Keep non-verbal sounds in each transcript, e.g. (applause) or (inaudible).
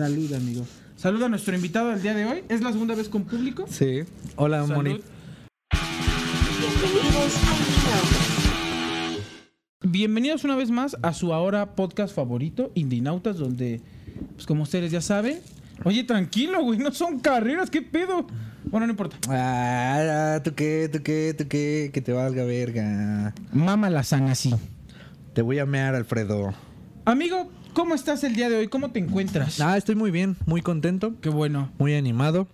Salud, amigo. Salud a nuestro invitado del día de hoy. ¿Es la segunda vez con público? Sí. Hola, Salud. Moni. Bienvenidos a. Bienvenidos una vez más a su ahora podcast favorito, Indinautas, donde, pues como ustedes ya saben. Oye, tranquilo, güey, no son carreras, ¿qué pedo? Bueno, no importa. Ah, ¿tú qué? ¿Tú qué? ¿Tú qué? Que te valga verga. Mama la sana así. Te voy a mear, Alfredo. Amigo, ¿cómo estás el día de hoy? ¿Cómo te encuentras? Ah, estoy muy bien, muy contento, Qué bueno, muy animado.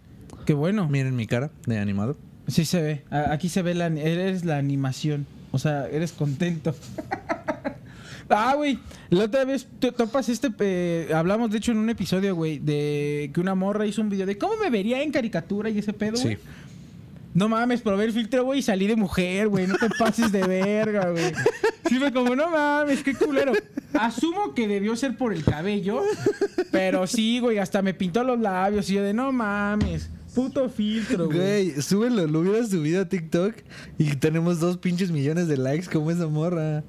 qué bueno. Miren mi cara de animado. Sí se ve. Aquí se ve la eres la animación. O sea, eres contento. (laughs) ah, güey. La otra vez te topas este. eh, hablamos, de hecho, en un episodio, güey, de que una morra hizo un video de cómo me vería en caricatura y ese pedo, güey. Sí. No mames, probé el filtro, güey, y salí de mujer, güey. No te pases de verga, güey. Sí, fue como, no mames, qué culero. Asumo que debió ser por el cabello, pero sí, güey, hasta me pintó los labios y yo de, no mames, puto filtro, güey. Güey, súbelo, lo hubieras subido a TikTok y tenemos dos pinches millones de likes como esa morra.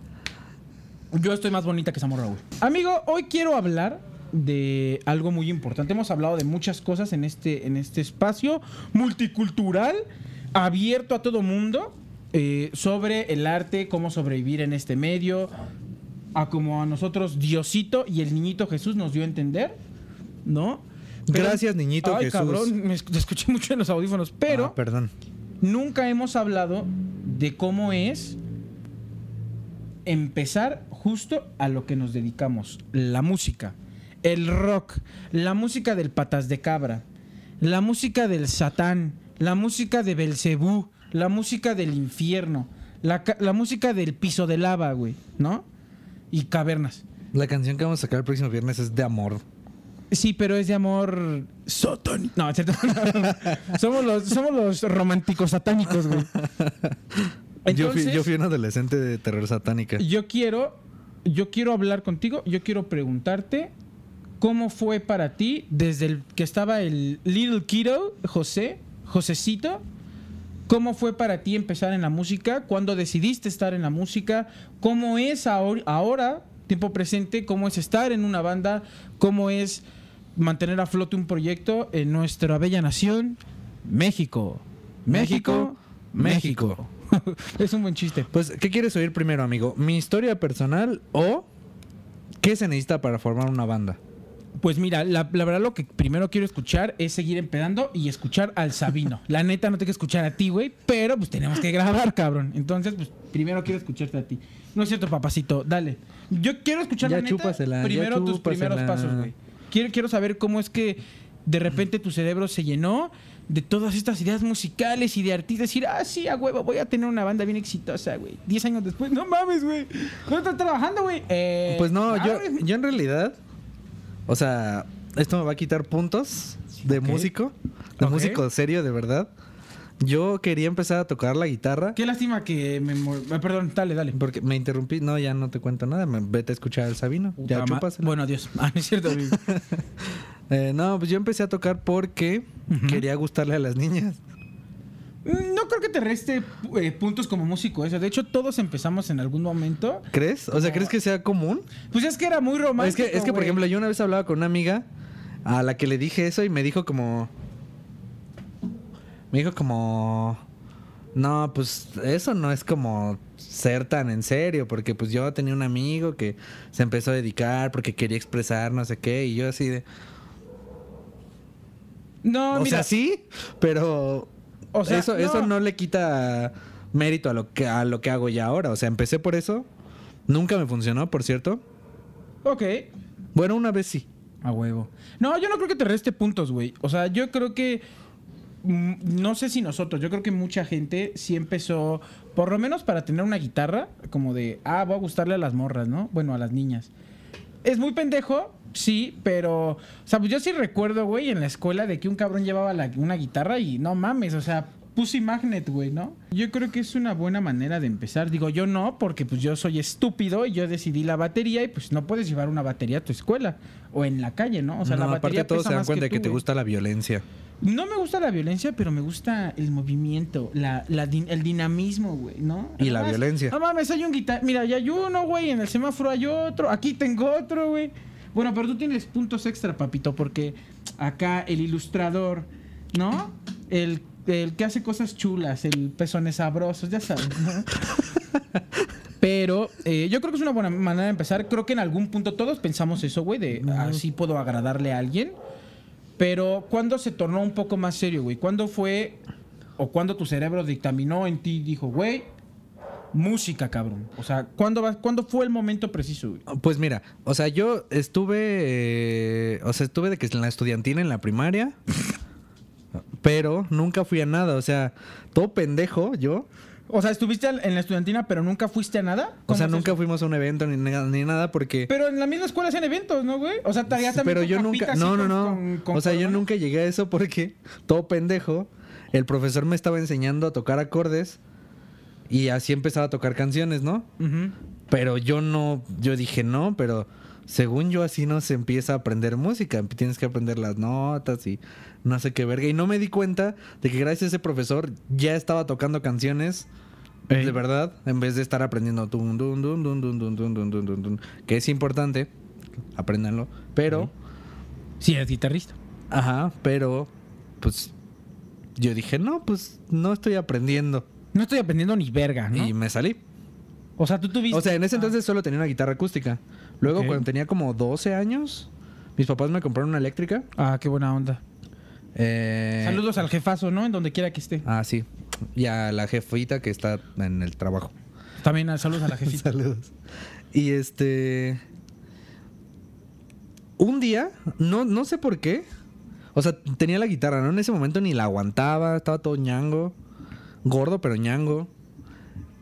Yo estoy más bonita que esa morra, güey. Amigo, hoy quiero hablar de algo muy importante. Hemos hablado de muchas cosas en este, en este espacio multicultural, abierto a todo mundo, eh, sobre el arte, cómo sobrevivir en este medio, a como a nosotros Diosito y el niñito Jesús nos dio a entender, ¿no? Pero- Gracias, niñito Ay, Jesús. cabrón, me escuché mucho en los audífonos, pero Ah, perdón. nunca hemos hablado de cómo es empezar justo a lo que nos dedicamos, la música, el rock, la música del patas de cabra, la música del satán, la música de Belcebú, la música del infierno, la, la música del piso de lava, güey, ¿no? Y cavernas. La canción que vamos a sacar el próximo viernes es de amor. Sí, pero es de amor satánico. No, es cierto. (laughs) somos, los, somos los románticos satánicos, güey. yo, fui, yo fui un adolescente de terror satánica. Yo quiero, yo quiero hablar contigo, yo quiero preguntarte cómo fue para ti desde el que estaba el Little Kiddo, José, Josecito, cómo fue para ti empezar en la música, cuándo decidiste estar en la música, cómo es ahor- ahora, tiempo presente, cómo es estar en una banda, cómo es mantener a flote un proyecto en nuestra bella nación, México. México, México. (laughs) es un buen chiste. Pues, ¿qué quieres oír primero, amigo? ¿Mi historia personal o qué se necesita para formar una banda? Pues mira, la, la verdad lo que primero quiero escuchar es seguir empedando y escuchar al Sabino. (laughs) La neta no tengo que escuchar a ti, güey, pero pues tenemos que grabar, cabrón. Entonces, pues primero quiero escucharte a ti. No es cierto, papacito, dale. Yo quiero escuchar Ya la neta, ya primero tus primeros pasos, güey. Quiero, quiero saber cómo es que de repente tu cerebro se llenó de todas estas ideas musicales y de artistas. Decir, ah, sí, a huevo, voy a tener una banda bien exitosa, güey. Diez años después, no mames, güey. ¿Dónde estás trabajando, güey? Eh, Pues no, yo, yo en realidad, o sea, esto me va a quitar puntos de músico, de músico serio, de verdad. Yo quería empezar a tocar la guitarra Qué lástima que me... ah, Perdón, dale, dale. porque me interrumpí. No, ya no te cuento nada. Me, vete a escuchar al Sabino. Ya Puta ma- chúpasela. Bueno, adiós. (laughs) Ah, no es cierto. (laughs) Eh, no, pues yo empecé a tocar porque quería gustarle a las niñas. No creo que te reste eh, puntos como músico eso. De hecho, todos empezamos en algún momento. ¿Crees? O sea, ¿crees que sea común? Pues es que era muy Es romántico. que, es que por ejemplo, yo una vez hablaba con una amiga a la que le dije eso y me dijo como... Me dijo como... No, pues eso no es como ser tan en serio, porque pues yo tenía un amigo que se empezó a dedicar porque quería expresar no sé qué, y yo así de... No, o mira. sea, sí, pero... O sea, eso, no. eso no le quita mérito a lo, que, a lo que hago ya ahora. O sea, empecé por eso. Nunca me funcionó, por cierto. Ok. Bueno, una vez sí. A huevo. No, yo no creo que te reste puntos, güey. O sea, yo creo que. mm, No sé si nosotros, yo creo que mucha gente sí empezó, por lo menos para tener una guitarra, como de, ah, voy a gustarle a las morras, ¿no? Bueno, a las niñas. Es muy pendejo, sí, pero. O sea, pues yo sí recuerdo, güey, en la escuela de que un cabrón llevaba la- una guitarra y no mames, o sea, Pussy Magnet, güey, ¿no? Yo creo que es una buena manera de empezar. Digo, yo no, porque pues yo soy estúpido y yo decidí la batería y pues no puedes llevar una batería a tu escuela o en la calle, ¿no? O sea, no, la batería aparte todos pesa se dan cuenta de que te gusta la violencia. No me gusta la violencia, pero me gusta el movimiento, la, la din- el dinamismo, güey, ¿no? Y la violencia. No mames, hay un guitar... Mira, ya hay uno, güey, en el semáforo hay otro, aquí tengo otro, güey. Bueno, pero tú tienes puntos extra, papito, porque acá el ilustrador, ¿no? El, el que hace cosas chulas, el pezones sabrosos, ya sabes, ¿no? (laughs) Pero eh, yo creo que es una buena manera de empezar. Creo que en algún punto todos pensamos eso, güey, de así puedo agradarle a alguien. Pero ¿cuándo se tornó un poco más serio, güey? ¿Cuándo fue o cuándo tu cerebro dictaminó en ti y dijo, güey, música, cabrón? O sea, ¿cuándo, va- ¿cuándo fue el momento preciso, güey? Pues mira, o sea, yo estuve. eh, o sea, estuve de que en la estudiantina en la primaria. (laughs) pero nunca fui a nada. O sea, todo pendejo yo. O sea, estuviste en la estudiantina, pero nunca fuiste a nada. O ¿Cómo sea, nunca eso? fuimos a un evento ni, ni nada porque. Pero en la misma escuela hacen eventos, ¿no, güey? O sea, ya también pero con yo nunca. No, no, no. con- con o sea, yo nunca llegué a eso porque todo pendejo. El profesor me estaba enseñando a tocar acordes. Y así empezaba a tocar canciones, ¿no? Pero yo no, yo dije no, pero según yo así no se empieza a aprender música, tienes que aprender las notas y no sé qué verga. Y no me di cuenta de que gracias a ese profesor ya estaba tocando canciones de verdad, en vez de estar aprendiendo dun, dun, dun, que es importante, apréndanlo, pero... Sí, eres guitarrista. Ajá, pero pues yo dije, no, pues no estoy aprendiendo. No estoy aprendiendo ni verga, ¿no? Y me salí. O sea, tú tuviste... O sea, en ese entonces solo tenía una guitarra acústica. Luego, cuando tenía como 12 años, mis papás me compraron una eléctrica. Ah, qué buena onda. Eh, Saludos al jefazo, ¿no? En donde quiera que esté. Ah, sí. Y a la jefita que está en el trabajo. También ah, saludos a la (laughs) jefita. Saludos. Y este. Un día, no, no sé por qué. O sea, tenía la guitarra, ¿no? En ese momento ni la aguantaba, estaba todo ñango. Gordo, pero ñango.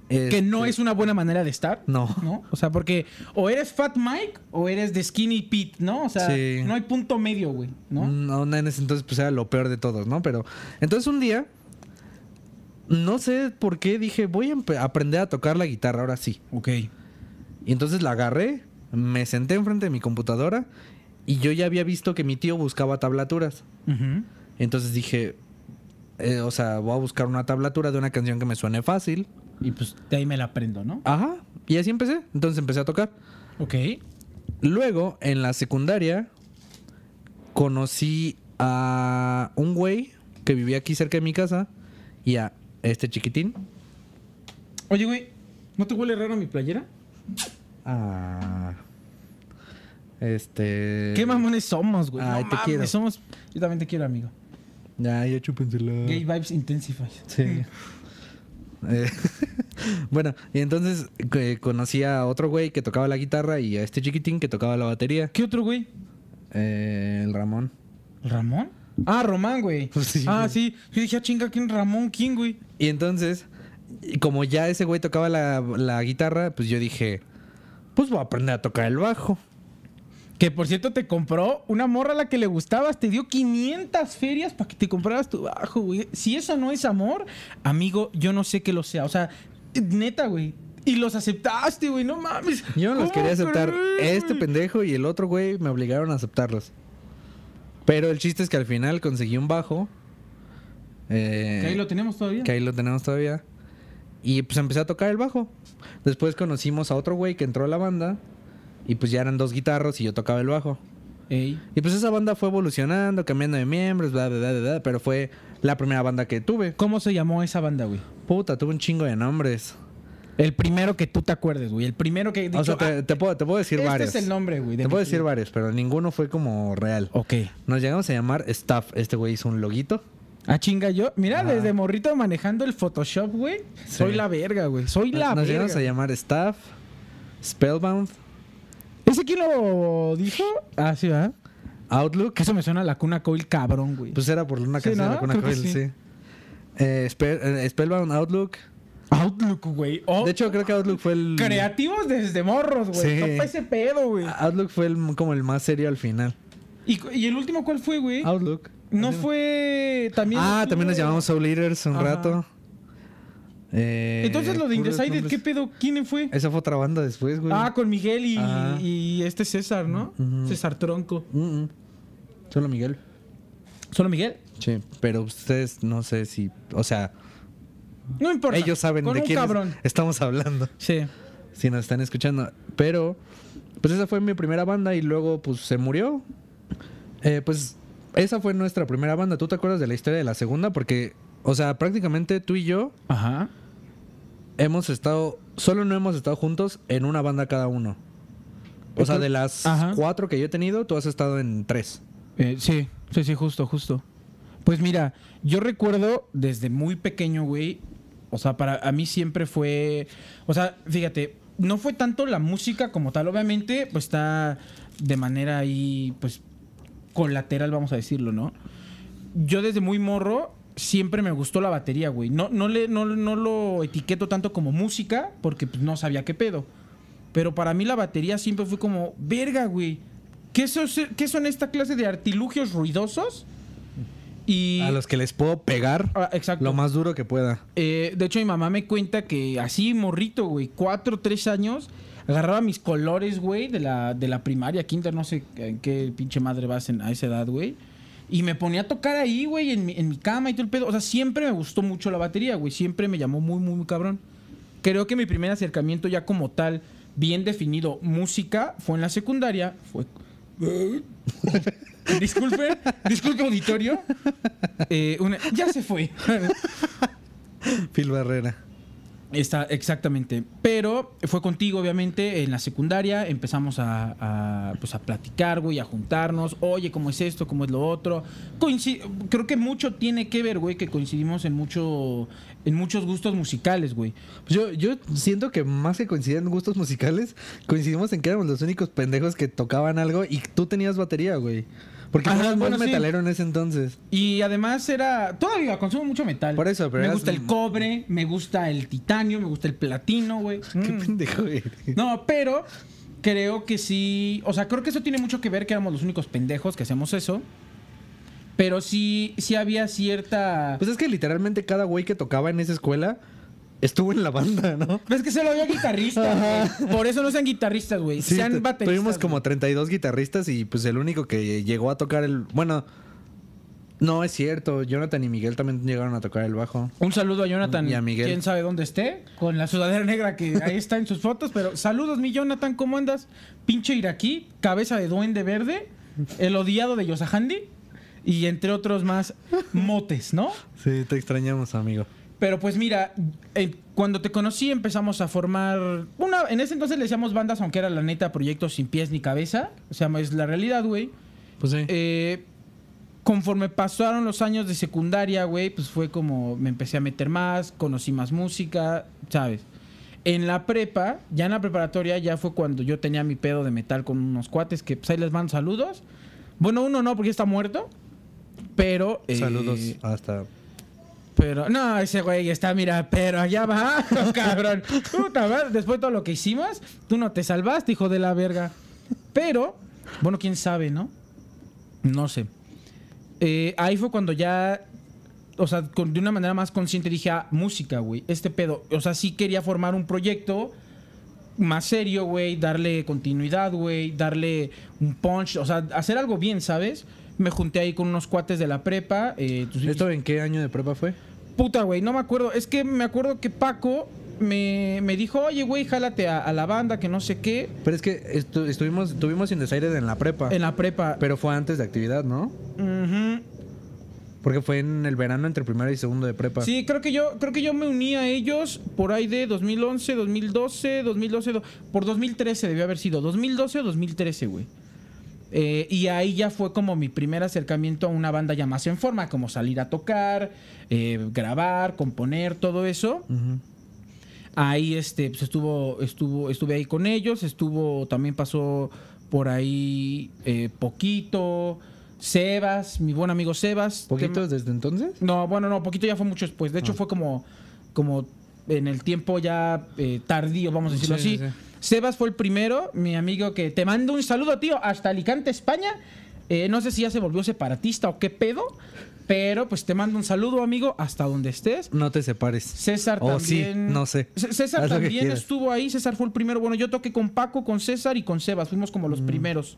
Que no Este, es una buena manera de estar. No. ¿No? O sea, porque o eres Fat Mike o eres de Skinny Pete, ¿no? O sea, Sí. no hay punto medio, güey, ¿no? No, en ese entonces pues era lo peor de todos, ¿no? Pero entonces un día, no sé por qué dije, voy a aprender a tocar la guitarra, ahora sí. Ok. Y entonces la agarré, me senté enfrente de mi computadora y yo ya había visto que mi tío buscaba tablaturas. Entonces dije, eh, o sea, voy a buscar una tablatura de una canción que me suene fácil. Y pues de ahí me la aprendo, ¿no? Ajá. Y así empecé. Entonces empecé a tocar. Ok. Luego, en la secundaria, conocí a un güey que vivía aquí cerca de mi casa y a este chiquitín. Oye, güey, ¿no te huele raro mi playera? Ah. Este. ¿Qué mamones somos, güey? Ay, No te mames, quiero. Somos... Yo también te quiero, amigo. Ya, ya chúpensela. Gay Vibes Intensify. Sí. (laughs) Eh, (laughs) bueno, y entonces eh, conocí a otro güey que tocaba la guitarra y a este chiquitín que tocaba la batería. ¿Qué otro, güey? Eh, el Ramón. ¿Ramón? Ah, Román, güey. (laughs) Sí, ah, güey. sí. Yo dije, ah, chinga, ¿quién Ramón? ¿Quién, güey? Y entonces, como ya ese güey tocaba la, la guitarra, pues yo dije, pues voy a aprender a tocar el bajo. Que por cierto te compró una morra a la que le gustabas, te dio 500 ferias para que te compraras tu bajo, güey. Si eso no es amor, amigo, yo no sé que lo sea. O sea, neta, güey. Y los aceptaste, güey, no mames. Yo no los ¿Cómo quería aceptar. crees, Este pendejo y el otro güey me obligaron a aceptarlos. Pero el chiste es que al final conseguí un bajo. eh, Que ahí lo tenemos todavía. que ahí lo tenemos todavía. Y pues empecé a tocar el bajo. Después conocimos a otro güey que entró a la banda. Y pues ya eran dos guitarros y yo tocaba el bajo. Ey. Y pues esa banda fue evolucionando, cambiando de miembros, bla, bla, bla, bla, pero fue la primera banda que tuve. ¿Cómo se llamó esa banda, güey? Puta, tuve un chingo de nombres. El primero que tú te acuerdes, güey. El primero que... o sea, te, ah, te puedo, te puedo decir este varios. es el nombre, güey. Te puedo decir varios, pero ninguno fue como real. Ok. Nos llegamos a llamar Staff. Este güey hizo un loguito. Ah, chinga yo. Mira, Ajá. desde morrito manejando el Photoshop, güey. Sí. Soy la verga, güey. Soy la Nos verga. llegamos a llamar Staff, Spellbound, ¿Ese quién lo dijo? Ah, sí, ¿verdad? Outlook. Eso me suena a la cuna coil cabrón, güey. Pues era por una Sí, canción ¿no? de Lacuna Creo que Coil, sí. sí. Eh, Spell- eh, Spellbound, Outlook. Outlook, güey. Oh, De hecho, creo que Outlook fue el. creativos desde morros, güey. Sí. Topa ese pedo, güey. Outlook fue el, como el más serio al final. ¿Y, y el último cuál fue, güey? Outlook. No fue también. Ah, también nos llamamos Soul Eaters un Ajá. rato. Eh, Entonces lo de Indecided. ¿qué pedo? ¿Quién fue? Esa fue otra banda después, güey. Ah, con Miguel y, este César, ¿no? Ujú. César Tronco. Mm, mm. Solo Miguel. ¿Solo Miguel? Sí, pero ustedes no sé si. O sea, No importa. ellos saben con de quién estamos hablando. Sí. si nos están escuchando. Pero, pues esa fue mi primera banda y luego, pues se murió. Eh, pues esa fue nuestra primera banda. ¿Tú te acuerdas de la historia de la segunda? Porque, o sea, prácticamente tú y yo Ajá. Hemos estado, solo no hemos estado juntos en una banda cada uno. O sea, de las Ajá. cuatro que yo he tenido, tú has estado en tres. Eh, sí, sí, sí, justo, justo. Pues mira, yo recuerdo desde muy pequeño, güey. O sea, para a mí siempre fue. O sea, fíjate, no fue tanto la música como tal. Obviamente, pues está de manera ahí, pues, colateral, vamos a decirlo, ¿no? Yo desde muy morro siempre me gustó la batería, güey. No, no, le, no, no lo etiqueto tanto como música porque pues, no sabía qué pedo. Pero para mí la batería siempre fue como, verga, güey. ¿Qué son, qué son esta clase de artilugios ruidosos? Y... A los que les puedo pegar Ah, exacto. lo más duro que pueda. Eh, de hecho, mi mamá me cuenta que así, morrito, güey, cuatro, tres años, agarraba mis colores, güey, de la, de la primaria, quinta, no sé en qué pinche madre vas en- a esa edad, güey. Y me ponía a tocar ahí, güey, en mi, en mi cama y todo el pedo. O sea, siempre me gustó mucho la batería, güey. Siempre me llamó muy, muy, muy cabrón. Creo que mi primer acercamiento ya como tal, bien definido, música, fue en la secundaria. Fue... (laughs) disculpe, disculpe auditorio. Eh, una- Ya se fue. Phil Barrera. Está, exactamente. Pero fue contigo, obviamente, en la secundaria. Empezamos a, pues, a platicar, güey, a juntarnos. Oye, ¿cómo es esto? ¿Cómo es lo otro? Coinci- Creo que mucho tiene que ver, güey, que coincidimos en mucho en muchos gustos musicales, güey. Pues yo, yo siento que más que coincidir en gustos musicales, coincidimos en que éramos los únicos pendejos que tocaban algo y tú tenías batería, güey. Porque Ajá, eras bueno, sí. metalero en ese entonces. Y además era. Todavía consumo mucho metal. Por eso, pero Me eras- gusta el cobre, me gusta el titanio, me gusta el platino, güey. (laughs) Qué Mm. pendejo, güey. No, pero creo que sí. O sea, creo que eso tiene mucho que ver que éramos los únicos pendejos que hacemos eso. Pero sí, sí había cierta. Pues es que literalmente cada güey que tocaba en esa escuela estuvo en la banda, ¿no? Pues es que se lo había guitarrista, güey. Por eso no sean guitarristas, güey. Sí, sean bateristas. tuvimos como güey. 32 guitarristas y pues el único que llegó a tocar el... Bueno, no es cierto. Jonathan y Miguel también llegaron a tocar el bajo. Un saludo a Jonathan. Y a Miguel. Quién sabe dónde esté. Con la sudadera negra que ahí está en sus fotos. Pero saludos, mi Jonathan. ¿Cómo andas? Pinche iraquí, cabeza de duende verde, el odiado de Yosahandi. Y entre otros más motes, ¿no? Sí, te extrañamos, amigo. Pero pues mira, eh, cuando te conocí empezamos a formar una, en ese entonces le decíamos bandas, aunque era la neta proyectos sin pies ni cabeza, o sea, es la realidad, güey. Pues sí. Eh, conforme pasaron los años de secundaria, güey, pues fue como me empecé a meter más, conocí más música, ¿sabes? En la prepa, ya en la preparatoria, ya fue cuando yo tenía mi pedo de metal con unos cuates que pues ahí les mando saludos. Bueno, uno no, porque está muerto. Pero. eh, Saludos hasta... pero, no, ese güey está, mira, pero allá va, (laughs) cabrón. Puta madre, después de todo lo que hicimos, tú no te salvaste, hijo de la verga. Pero, bueno, quién sabe, ¿no? No sé. Eh, ahí fue cuando ya, o sea, de una manera más consciente dije, ah, música, güey, este pedo. O sea, sí quería formar un proyecto más serio, güey, darle continuidad, güey, darle un punch, o sea, hacer algo bien, ¿sabes? Me junté ahí con unos cuates de la prepa. eh, ¿Esto en qué año de prepa fue? Puta, güey, no me acuerdo. Es que me acuerdo que Paco me, me dijo, oye, güey, jálate a, a la banda, que no sé qué. Pero es que estu- estuvimos, tuvimos Indesaires en la prepa. En la prepa. Pero fue antes de actividad, ¿no? Porque fue en el verano entre primero y segundo de prepa. Sí, creo que yo creo que yo me uní a ellos por ahí de 2011, 2012, 2012, do- por 2013 debió haber sido, 2012 o 2013, güey. Eh, y ahí ya fue como mi primer acercamiento a una banda ya más en forma, como salir a tocar, eh, grabar, componer, todo eso. Ahí este, pues estuvo, estuvo, estuve ahí con ellos, estuvo, también pasó por ahí eh, Poquito, Sebas, mi buen amigo Sebas. ¿Poquitos que- desde entonces? No, bueno, no, Poquito ya fue mucho después. De hecho, Ah. fue como, como en el tiempo ya eh, tardío, vamos a decirlo Sí, así. sí, sí. Sebas fue el primero, mi amigo que te mando un saludo, tío, hasta Alicante, España. Eh, no sé si ya se volvió separatista o qué pedo, pero pues te mando un saludo, amigo, hasta donde estés. No te separes. César Oh, sí, también. no sé. C- César Haz también estuvo ahí. César fue el primero. Bueno, yo toqué con Paco, con César y con Sebas. Fuimos como Mm. los primeros.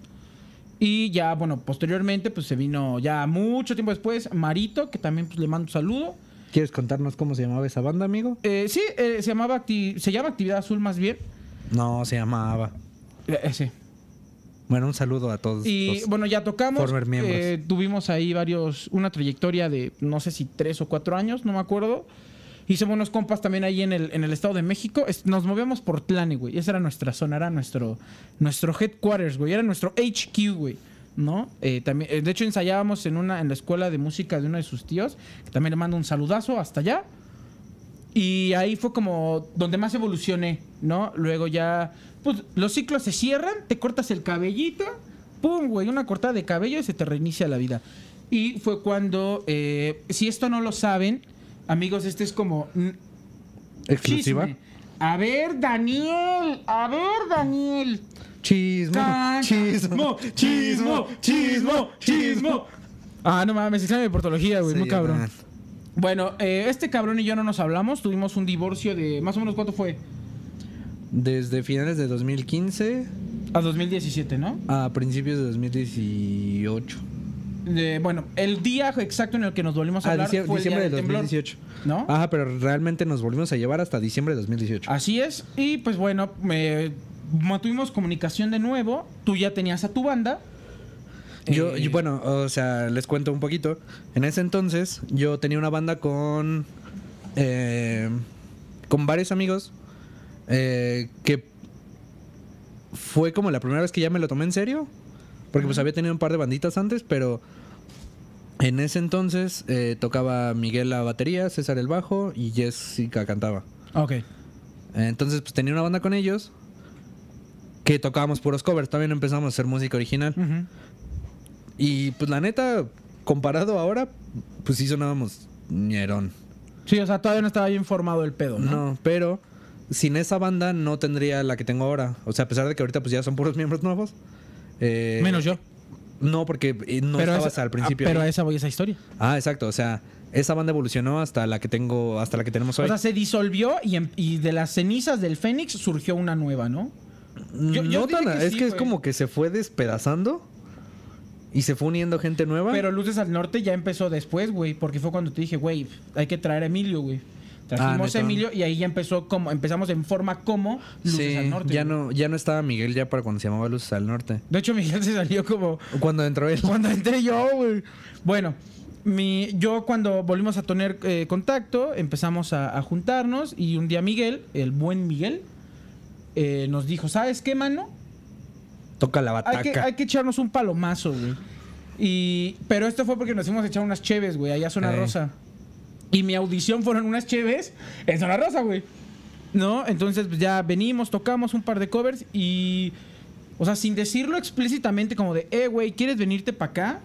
Y ya, bueno, posteriormente, pues se vino ya mucho tiempo después Marito, que también pues, le mando un saludo. ¿Quieres contarnos cómo se llamaba esa banda, amigo? Eh, sí, eh, se llamaba Acti- se llama Actividad Azul más bien. No, se llamaba. Eh, eh, sí. Bueno, un saludo a todos. Y los- bueno, ya tocamos. former miembros. eh, tuvimos ahí varios, una trayectoria de no sé si tres o cuatro años, no me acuerdo. Hicimos unos compas también ahí en el, en el Estado de México. Es- nos movíamos por Tlane, güey. Esa era nuestra zona, era nuestro, nuestro headquarters, güey. Era nuestro HQ, güey. ¿No? Eh, también, eh, de hecho, ensayábamos en una, en la escuela de música de uno de sus tíos. Que también le mando un saludazo hasta allá. Y ahí fue como donde más evolucioné, ¿no? Luego ya, pues los ciclos se cierran, te cortas el cabellito, pum, güey, una cortada de cabello y se te reinicia la vida. Y fue cuando, eh, si esto no lo saben, amigos, este es como... ¿Exclusiva? chisme. A ver, Daniel, a ver, Daniel. Chismo, Can- chismo, chismo, chismo, chismo. Ah, no mames, examen de portología, güey, Sí, muy cabrón. man. Bueno, eh, este cabrón y yo no nos hablamos, tuvimos un divorcio de más o menos cuánto fue? Desde finales de 2015 A 2017, ¿no? a principios de 2018. De- bueno, el día exacto en el que nos volvimos a Ah, hablar diciembre, fue el día diciembre de del temblor, 2018. ¿no? Ajá, pero realmente nos volvimos a llevar hasta diciembre de 2018. Así es. Y pues bueno, me mantuvimos comunicación de nuevo. Tú ya tenías a tu banda. Yo, Eh, yo, bueno, o sea, les cuento un poquito. En ese entonces, yo tenía una banda con. eh, con varios amigos. eh, que fue como la primera vez que ya me lo tomé en serio. Porque pues había tenido un par de banditas antes, pero. En ese entonces eh, tocaba Miguel la batería, César el bajo y Jessica cantaba. Ok. Entonces, pues tenía una banda con ellos. Que tocábamos puros covers. También empezamos a hacer música original. Y pues la neta, comparado ahora, pues sí sonábamos ñerón. Sí, o sea, todavía no estaba bien formado el pedo, ¿no? No, pero sin esa banda no tendría la que tengo ahora. O sea, a pesar de que ahorita pues ya son puros (laughs) miembros nuevos. eh, Menos yo. No, porque eh, no pero estabas esa- al principio. ah, Pero a esa voy a esa historia. Ah, exacto. O sea, esa banda evolucionó hasta la que tengo, hasta la que tenemos hoy. O sea, se disolvió y, y de las cenizas del Fénix surgió una nueva, ¿no? yo- no dije tan- que es sí, que es como que se fue despedazando y se fue uniendo gente nueva. Pero Luces al Norte ya empezó después, güey, porque fue cuando te dije, güey, hay que traer a Emilio, güey. Trajimos Ah, a Emilio y ahí ya empezó como, empezamos en forma como Luces sí, al Norte. ya güey. no, ya no estaba Miguel ya para cuando se llamaba Luces al Norte. De hecho, Miguel (laughs) se salió como Cuando entró él. cuando entré yo, güey. Bueno, mi, yo cuando volvimos a tener eh, contacto, empezamos a, a juntarnos y un día Miguel, el buen Miguel, eh, nos dijo, ¿sabes qué, mano? Toca la bataca. Hay que, hay que echarnos un palomazo, güey. Y, pero esto fue porque nos a echar unas cheves, güey, allá a Zona. Rosa. Y mi audición fueron unas cheves en Zona Rosa, güey. ¿No? Entonces pues, ya venimos, tocamos un par de covers y... O sea, sin decirlo explícitamente como de, eh, güey, ¿quieres venirte para acá?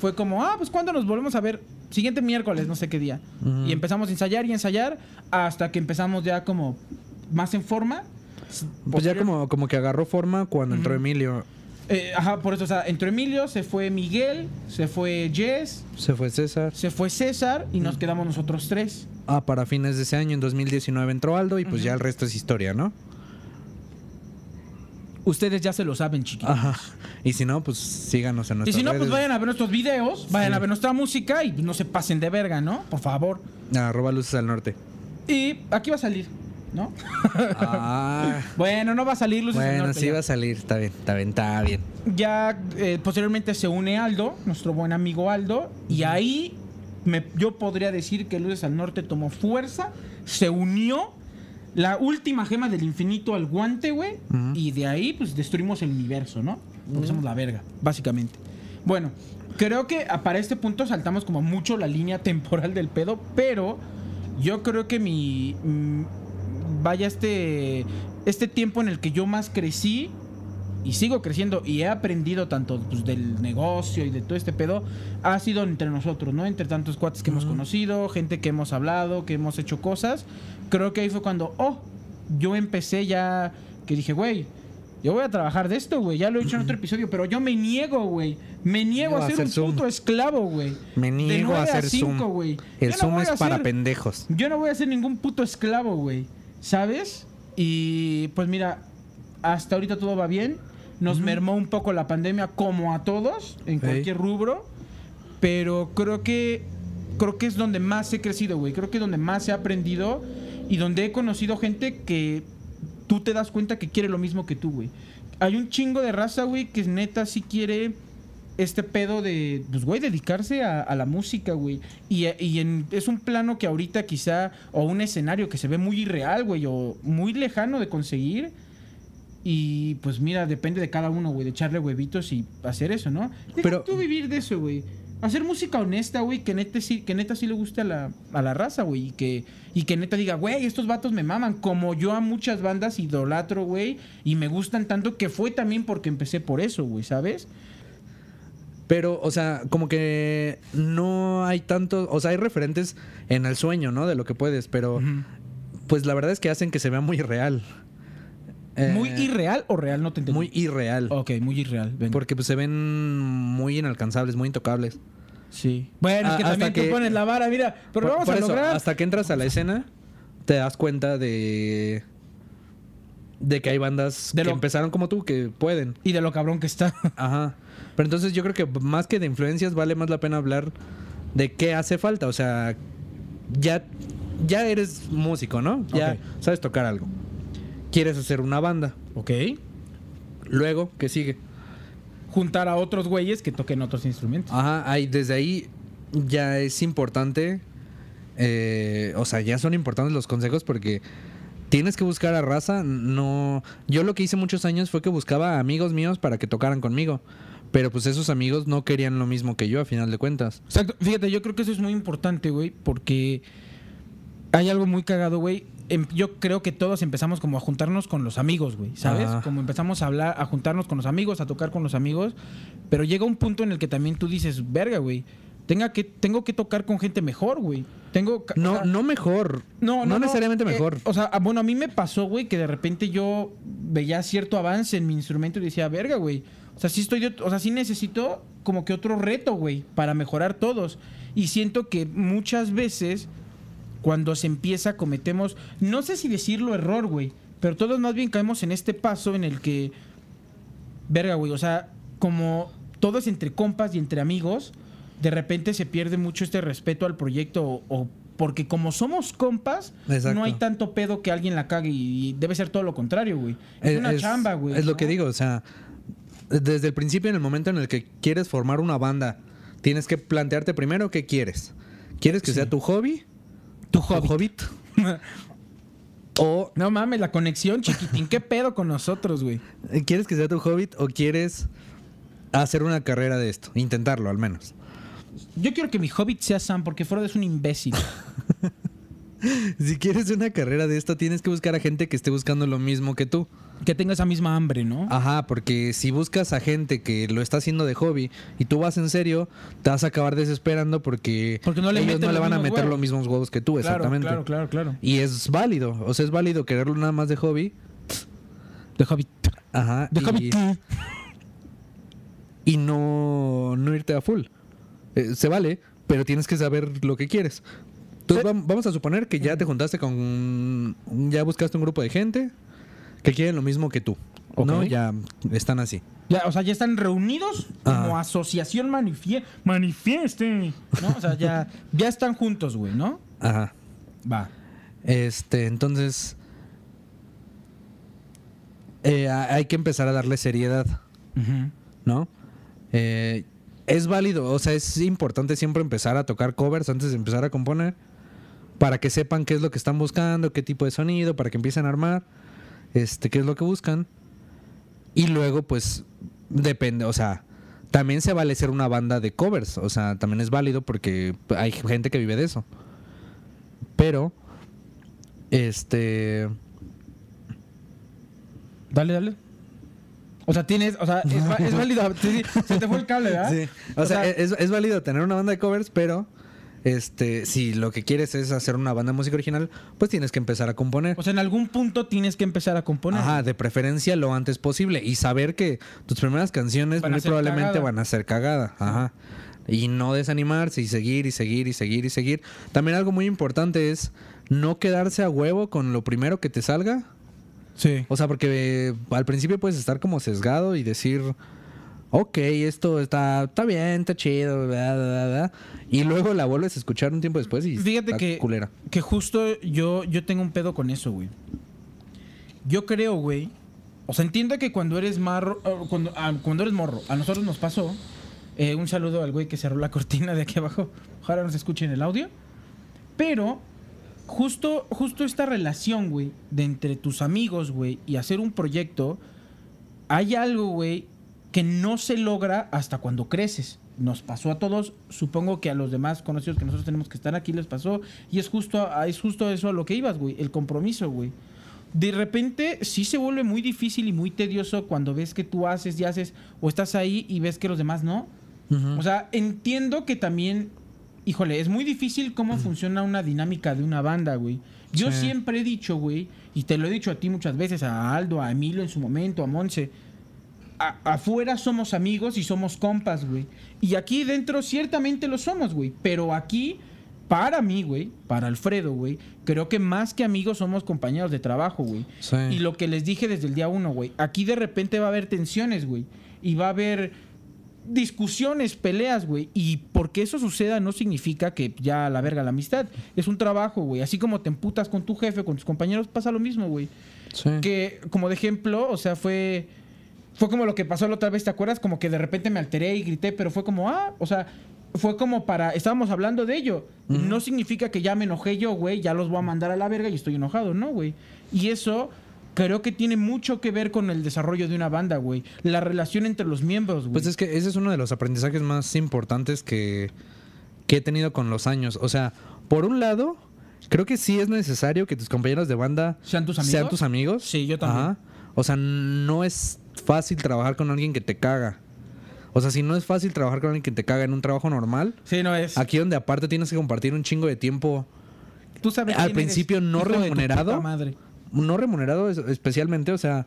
Fue como, ah, pues ¿cuándo nos volvemos a ver? Siguiente miércoles, no sé qué día. Y empezamos a ensayar y ensayar hasta que empezamos ya como más en forma. Pues ya como, como que agarró forma cuando entró. Emilio. Eh, ajá, por eso, o sea, entró Emilio, se fue Miguel, se fue Jess, Se fue César. se fue César y nos quedamos nosotros tres. Ah, para fines de ese año, en 2019 entró Aldo y pues ya el resto es historia, ¿no? Ustedes ya se lo saben, chiquitos. Ajá. Y si no, pues síganos en Y nuestras si no, pues vayan a ver nuestros videos, vayan Sí. a ver nuestra música y no se pasen de verga, ¿no? Por favor. Arroba Luces al Norte. Y aquí va a salir, ¿no? Ah, (laughs) Bueno, no va a salir Luces del bueno, Norte sí ya. va a salir. Está bien, está bien, está bien. Ya eh, posteriormente se une Aldo, nuestro buen amigo Aldo, y ahí me- yo podría decir que Luces al Norte tomó fuerza, se unió la última gema del infinito al guante, güey, y de ahí pues destruimos el universo, ¿no? Porque somos la verga, básicamente. Bueno, creo que para este punto saltamos como mucho la línea (laughs) temporal del pedo, pero yo creo que mi... vaya este... Este tiempo en el que yo más crecí y sigo creciendo y he aprendido tanto pues, del negocio y de todo este pedo, ha sido entre nosotros, ¿no? Entre tantos cuates que hemos conocido, gente que hemos hablado, que hemos hecho cosas. Creo que ahí fue cuando, oh, yo empecé ya, que dije, güey, yo voy a trabajar de esto, güey. Ya lo he dicho en otro episodio, pero yo me niego, güey. Me niego a ser un puto esclavo, güey. Me De niego a hacer Zoom. güey. El Yo Zoom es a para pendejos. yo no voy a ser ningún puto esclavo, güey. ¿Sabes? Y pues mira, hasta ahorita todo va bien. Nos mermó un poco la pandemia como a todos, en cualquier rubro. Pero creo que creo que es donde más he crecido, güey. Creo que es donde más he aprendido y donde he conocido gente que tú te das cuenta que quiere lo mismo que tú, güey. Hay un chingo de raza, güey, que neta sí quiere este pedo de, pues, güey, dedicarse a, a la música, güey. Y, y en- es un plano que ahorita quizá, o un escenario que se ve muy irreal, güey, o muy lejano de conseguir. Y pues mira, depende de cada uno, güey, de echarle huevitos y hacer eso, ¿no? Deja Pero- tú vivir de eso, güey. Hacer música honesta, güey, que neta sí, que neta sí le guste a la, a la raza, güey. Y que, y que neta diga, güey, estos vatos me maman. Como yo a muchas bandas idolatro, güey. Y me gustan tanto que fue también porque empecé por eso, güey, ¿sabes? Pero, o sea, como que no hay tanto, o sea, hay referentes en el sueño, ¿no? De lo que puedes, pero pues la verdad es que hacen que se vea muy real. Eh, ¿Muy irreal o real? No te entendí. Muy irreal. Ok, muy irreal. venga. Porque pues se ven muy inalcanzables, muy intocables. Sí. Bueno, es Ah, que también que- tú pones la vara, mira. Pero Por- vamos por a eso, lograr. hasta que entras a la escena, te das cuenta de. De que hay bandas De que lo- empezaron como tú, que pueden. Y de lo cabrón que está. (laughs) Ajá. Pero entonces yo creo que más que de influencias, vale más la pena hablar de qué hace falta. O sea, ya, ya eres músico, ¿no? Ya sabes tocar algo. Quieres hacer una banda. ok. Luego, ¿qué sigue? Juntar a otros güeyes que toquen otros instrumentos. Ajá, ahí, desde ahí ya es importante. eh, o sea, ya son importantes los consejos porque tienes que buscar a raza. No. Yo lo que hice muchos años fue que buscaba a amigos míos para que tocaran conmigo. Pero pues esos amigos no querían lo mismo que yo, a final de cuentas. Exacto. Fíjate, yo creo que eso es muy importante, güey, porque hay algo muy cagado, güey. Em- Yo creo que todos empezamos como a juntarnos con los amigos, güey, ¿sabes? Como empezamos a hablar, a juntarnos con los amigos, a tocar con los amigos, pero llega un punto en el que también tú dices, verga, güey, tenga que, tengo que tocar con gente mejor, güey. Tengo... o No, sea, no mejor. No, no, necesariamente eh, mejor. o sea, ah, bueno, a mí me pasó, güey, que de repente yo veía cierto avance en mi instrumento y decía, verga, güey. O sea, sí estoy, o sea, sí necesito como que otro reto, güey, para mejorar todos. Y siento que muchas veces cuando se empieza cometemos, no sé si decirlo error, güey, pero todos más bien caemos en este paso en el que, verga, güey, o sea, como todos entre compas y entre amigos, de repente se pierde mucho este respeto al proyecto o, o porque como somos compas, Exacto. no hay tanto pedo que alguien la cague y debe ser todo lo contrario, güey. Es, una chamba, güey. Es lo que digo, o sea, desde el principio, en el momento en el que quieres formar una banda, tienes que plantearte primero qué quieres. ¿Quieres que Sí. sea tu hobby? Tu ¿Tu hobby. hobbit? (laughs) ¿O No mames, la conexión, chiquitín. ¿Qué pedo con nosotros, güey? quieres que sea tu hobbit o quieres hacer una carrera de esto? Intentarlo, al menos. Yo quiero que mi hobbit sea Sam porque Frodo es un imbécil. (laughs) Si quieres una carrera de esto, tienes que buscar a gente que esté buscando lo mismo que tú. que tenga esa misma hambre, ¿no? Ajá, porque si buscas a gente que lo está haciendo de hobby y tú vas en serio, te vas a acabar desesperando porque, Porque no le ellos no le van a meter huevos. los mismos huevos que tú, claro, exactamente. claro, claro, claro. Y es válido, o sea, es válido quererlo nada más de hobby. De hobbit. Ajá. De y, hobbit. y no, no irte a full. Eh, se vale, pero tienes que saber lo que quieres. Entonces vam- vamos a suponer que ya te juntaste con... Ya buscaste un grupo de gente que quieren lo mismo que tú. ¿No? Ok. Ya están así. Ya, o sea, ya están reunidos como asociación manifie manifieste. ¿No? O sea, ya, ya están juntos, güey, ¿no? Ajá. Va. Este, entonces... eh, ha- hay que empezar a darle seriedad, ¿no? Eh, es válido, o sea, es importante siempre empezar a tocar covers antes de empezar a componer. Para que sepan qué es lo que están buscando, qué tipo de sonido, para que empiecen a armar, este, qué es lo que buscan. Y luego, pues, depende, o sea, también se vale ser una banda de covers, o sea, también es válido porque hay gente que vive de eso. Pero, este, Dale, dale. O sea, tienes, o sea, es, válido. sí, sí, se te fue el cable, ¿verdad? Sí. O, sea, es, es válido tener una banda de covers, pero este, si lo que quieres es hacer una banda de música original, pues tienes que empezar a componer. o sea, en algún punto tienes que empezar a componer. Ajá, de preferencia lo antes posible y saber que tus primeras canciones Van muy probablemente cagada. van a ser cagada. Ajá. Y no desanimarse y seguir y seguir y seguir y seguir. También algo muy importante es no quedarse a huevo con lo primero que te salga. Sí. O sea, porque eh, al principio puedes estar como sesgado y decir, ok, esto está, está bien, está chido, bla, bla, bla, bla", y luego la vuelves a escuchar un tiempo después y Fíjate está que, culera. que justo yo, yo tengo un pedo con eso, güey. yo creo, güey. O sea, entiendo que cuando eres marro, eh, cuando, ah, cuando eres morro, a nosotros nos pasó. eh, un saludo al güey que cerró la cortina de aquí abajo. Ojalá nos escuchen el audio. Pero justo, justo esta relación, güey, de entre tus amigos, güey, y hacer un proyecto, hay algo, güey, que no se logra hasta cuando creces. Nos pasó a todos, supongo que a los demás conocidos que nosotros tenemos que estar aquí les pasó, y es justo, a- es justo eso a lo que ibas, güey, el compromiso, güey. De repente sí se vuelve muy difícil y muy tedioso cuando ves que tú haces y haces, o estás ahí y ves que los demás no. O sea, entiendo que también, híjole, es muy difícil cómo funciona una dinámica de una banda, güey. Yo Sí. siempre he dicho, güey, y te lo he dicho a ti muchas veces, a Aldo, a Emilio en su momento, a Monse. a- afuera somos amigos y somos compas, güey. Y aquí dentro ciertamente lo somos, güey. Pero aquí, para mí, güey, para Alfredo, güey, creo que más que amigos somos compañeros de trabajo, güey. Sí. Y lo que les dije desde el día uno, güey. Aquí de repente va a haber tensiones, güey. Y va a haber discusiones, peleas, güey. Y porque eso suceda no significa que ya la verga la amistad. Es un trabajo, güey. Así como te emputas con tu jefe, con tus compañeros, pasa lo mismo, güey. Sí. Que, como de ejemplo, o sea, fue. Fue como lo que pasó la otra vez, ¿te acuerdas? Como que de repente me alteré y grité, pero fue como, ah, o sea, fue como para. Estábamos hablando de ello. No significa que ya me enojé yo, güey, ya los voy a mandar a la verga y estoy enojado, ¿no, güey? Y eso creo que tiene mucho que ver con el desarrollo de una banda, güey. La relación entre los miembros, güey. Pues es que ese es uno de los aprendizajes más importantes que, que he tenido con los años. O sea, por un lado, creo que sí es necesario que tus compañeros de banda ¿Sean tus amigos? sean tus amigos. Sí, yo también. O sea, no es fácil trabajar con alguien que te caga. O sea, si no es fácil trabajar con alguien que te caga en un trabajo normal, Sí, no es. aquí donde aparte tienes que compartir un chingo de tiempo Tú sabes al eres, principio no remunerado. madre. No remunerado es- especialmente, o sea,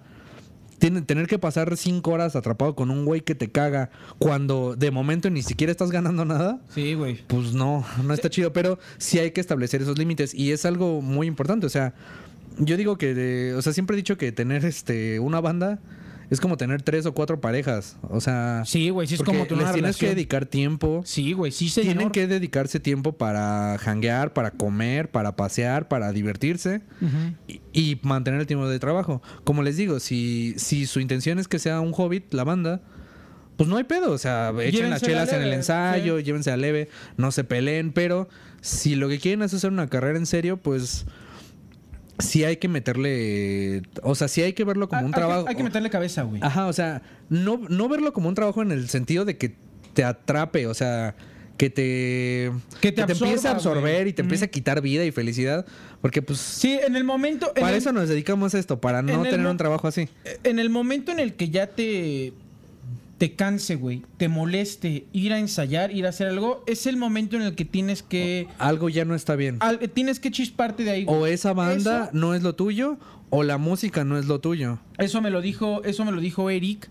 tener que pasar cinco horas atrapado con un güey que te caga cuando de momento ni siquiera estás ganando nada, Sí, güey. pues no, no está chido, pero sí hay que establecer esos límites y es algo muy importante, o sea, yo digo que, de- o sea, siempre he dicho que tener este una banda es como tener tres o cuatro parejas, o sea, Sí, güey, sí es como tener les tienes que dedicar tiempo. Sí, güey, sí, señor. Tienen que dedicarse tiempo para janguear, para comer, para pasear, para divertirse y, y mantener el tiempo de trabajo. Como les digo, si, si su intención es que sea un hobbit, la banda, pues no hay pedo. O sea, echen las chelas en el ensayo, sí. llévense a leve, no se peleen, pero si lo que quieren es hacer una carrera en serio, pues sí hay que meterle, o sea, sí hay que verlo como Ah, un hay que- trabajo. Hay que meterle cabeza, güey. Ajá, o sea, no, no verlo como un trabajo en el sentido de que te atrape, o sea, que te, Que te empiece absorba, a absorber güey. y te empiece a quitar vida y felicidad, porque pues Sí, en el momento. en para el- eso nos dedicamos a esto, para no tener un trabajo así. En el momento en el que ya te. Te canse, güey. Te moleste ir a ensayar, ir a hacer algo. Es el momento en el que tienes que. Algo ya no está bien. al- tienes que chisparte de ahí. güey. O esa banda Eso- no es lo tuyo, o la música no es lo tuyo. Eso me lo dijo, eso me lo dijo Eric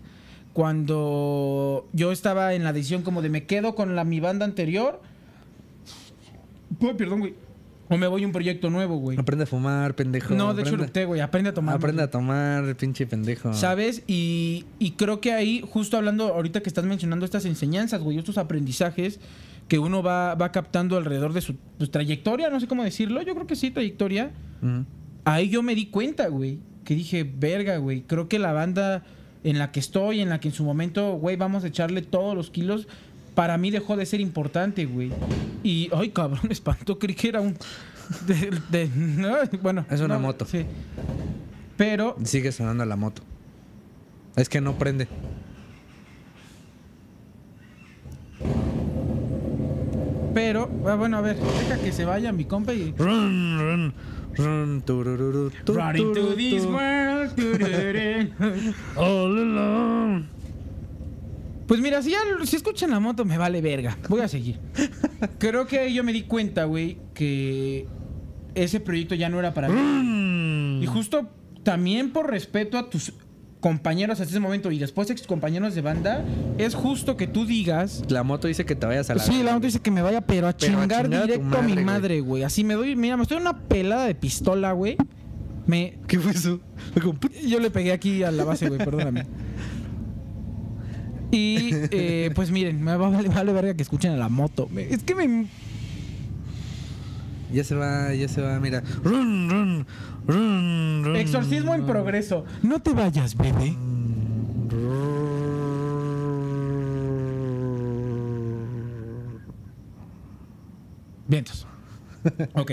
cuando yo estaba en la decisión como de me quedo con la mi banda anterior. Perdón, güey. O me voy a un proyecto nuevo, güey. Aprende a fumar, pendejo. No, de hecho aprende, erupté, güey. Aprende a tomar. aprende a tomar, pinche pendejo. ¿Sabes? Y, y creo que ahí, justo hablando ahorita que estás mencionando estas enseñanzas, güey, estos aprendizajes que uno va, va captando alrededor de su, su trayectoria, no sé cómo decirlo, yo creo que sí, trayectoria. Ahí yo me di cuenta, güey, que dije, verga, güey, creo que la banda en la que estoy, en la que en su momento, güey, vamos a echarle todos los kilos, para mí dejó de ser importante, güey. Y, ay, cabrón, (laughs) me espantó, creí que era un... de- de- (laughs) no, bueno. Es una no, moto. Sí. Pero Sigue sonando la moto. Es que no prende. Pero, ah, bueno, a ver, deja que se vaya mi compa y. Run, run, run, turu, this world. All alone. Pues mira, si ya si escuchan la moto, me vale verga. Voy a seguir. (laughs) Creo que yo me di cuenta, güey, que ese proyecto ya no era para mí. Mm. Y justo también por respeto a tus compañeros hasta ese momento y después ex compañeros de banda, es justo que tú digas. La moto dice que te vayas a la. Sí, la moto dice que me vaya, pero a Pero a chingar a directo a mi madre, güey. Así me doy, mira, me estoy en una pelada de pistola, güey. Me, ¿Qué fue eso? Yo le pegué aquí a la base, güey, perdóname. (laughs) Y eh, pues miren, me va vale, vale verga que escuchen a la moto. Es que me. Ya se va, ya se va, mira. Run, run, run, run, Exorcismo en progreso. No te vayas, bebé. Vientos. (laughs) Ok.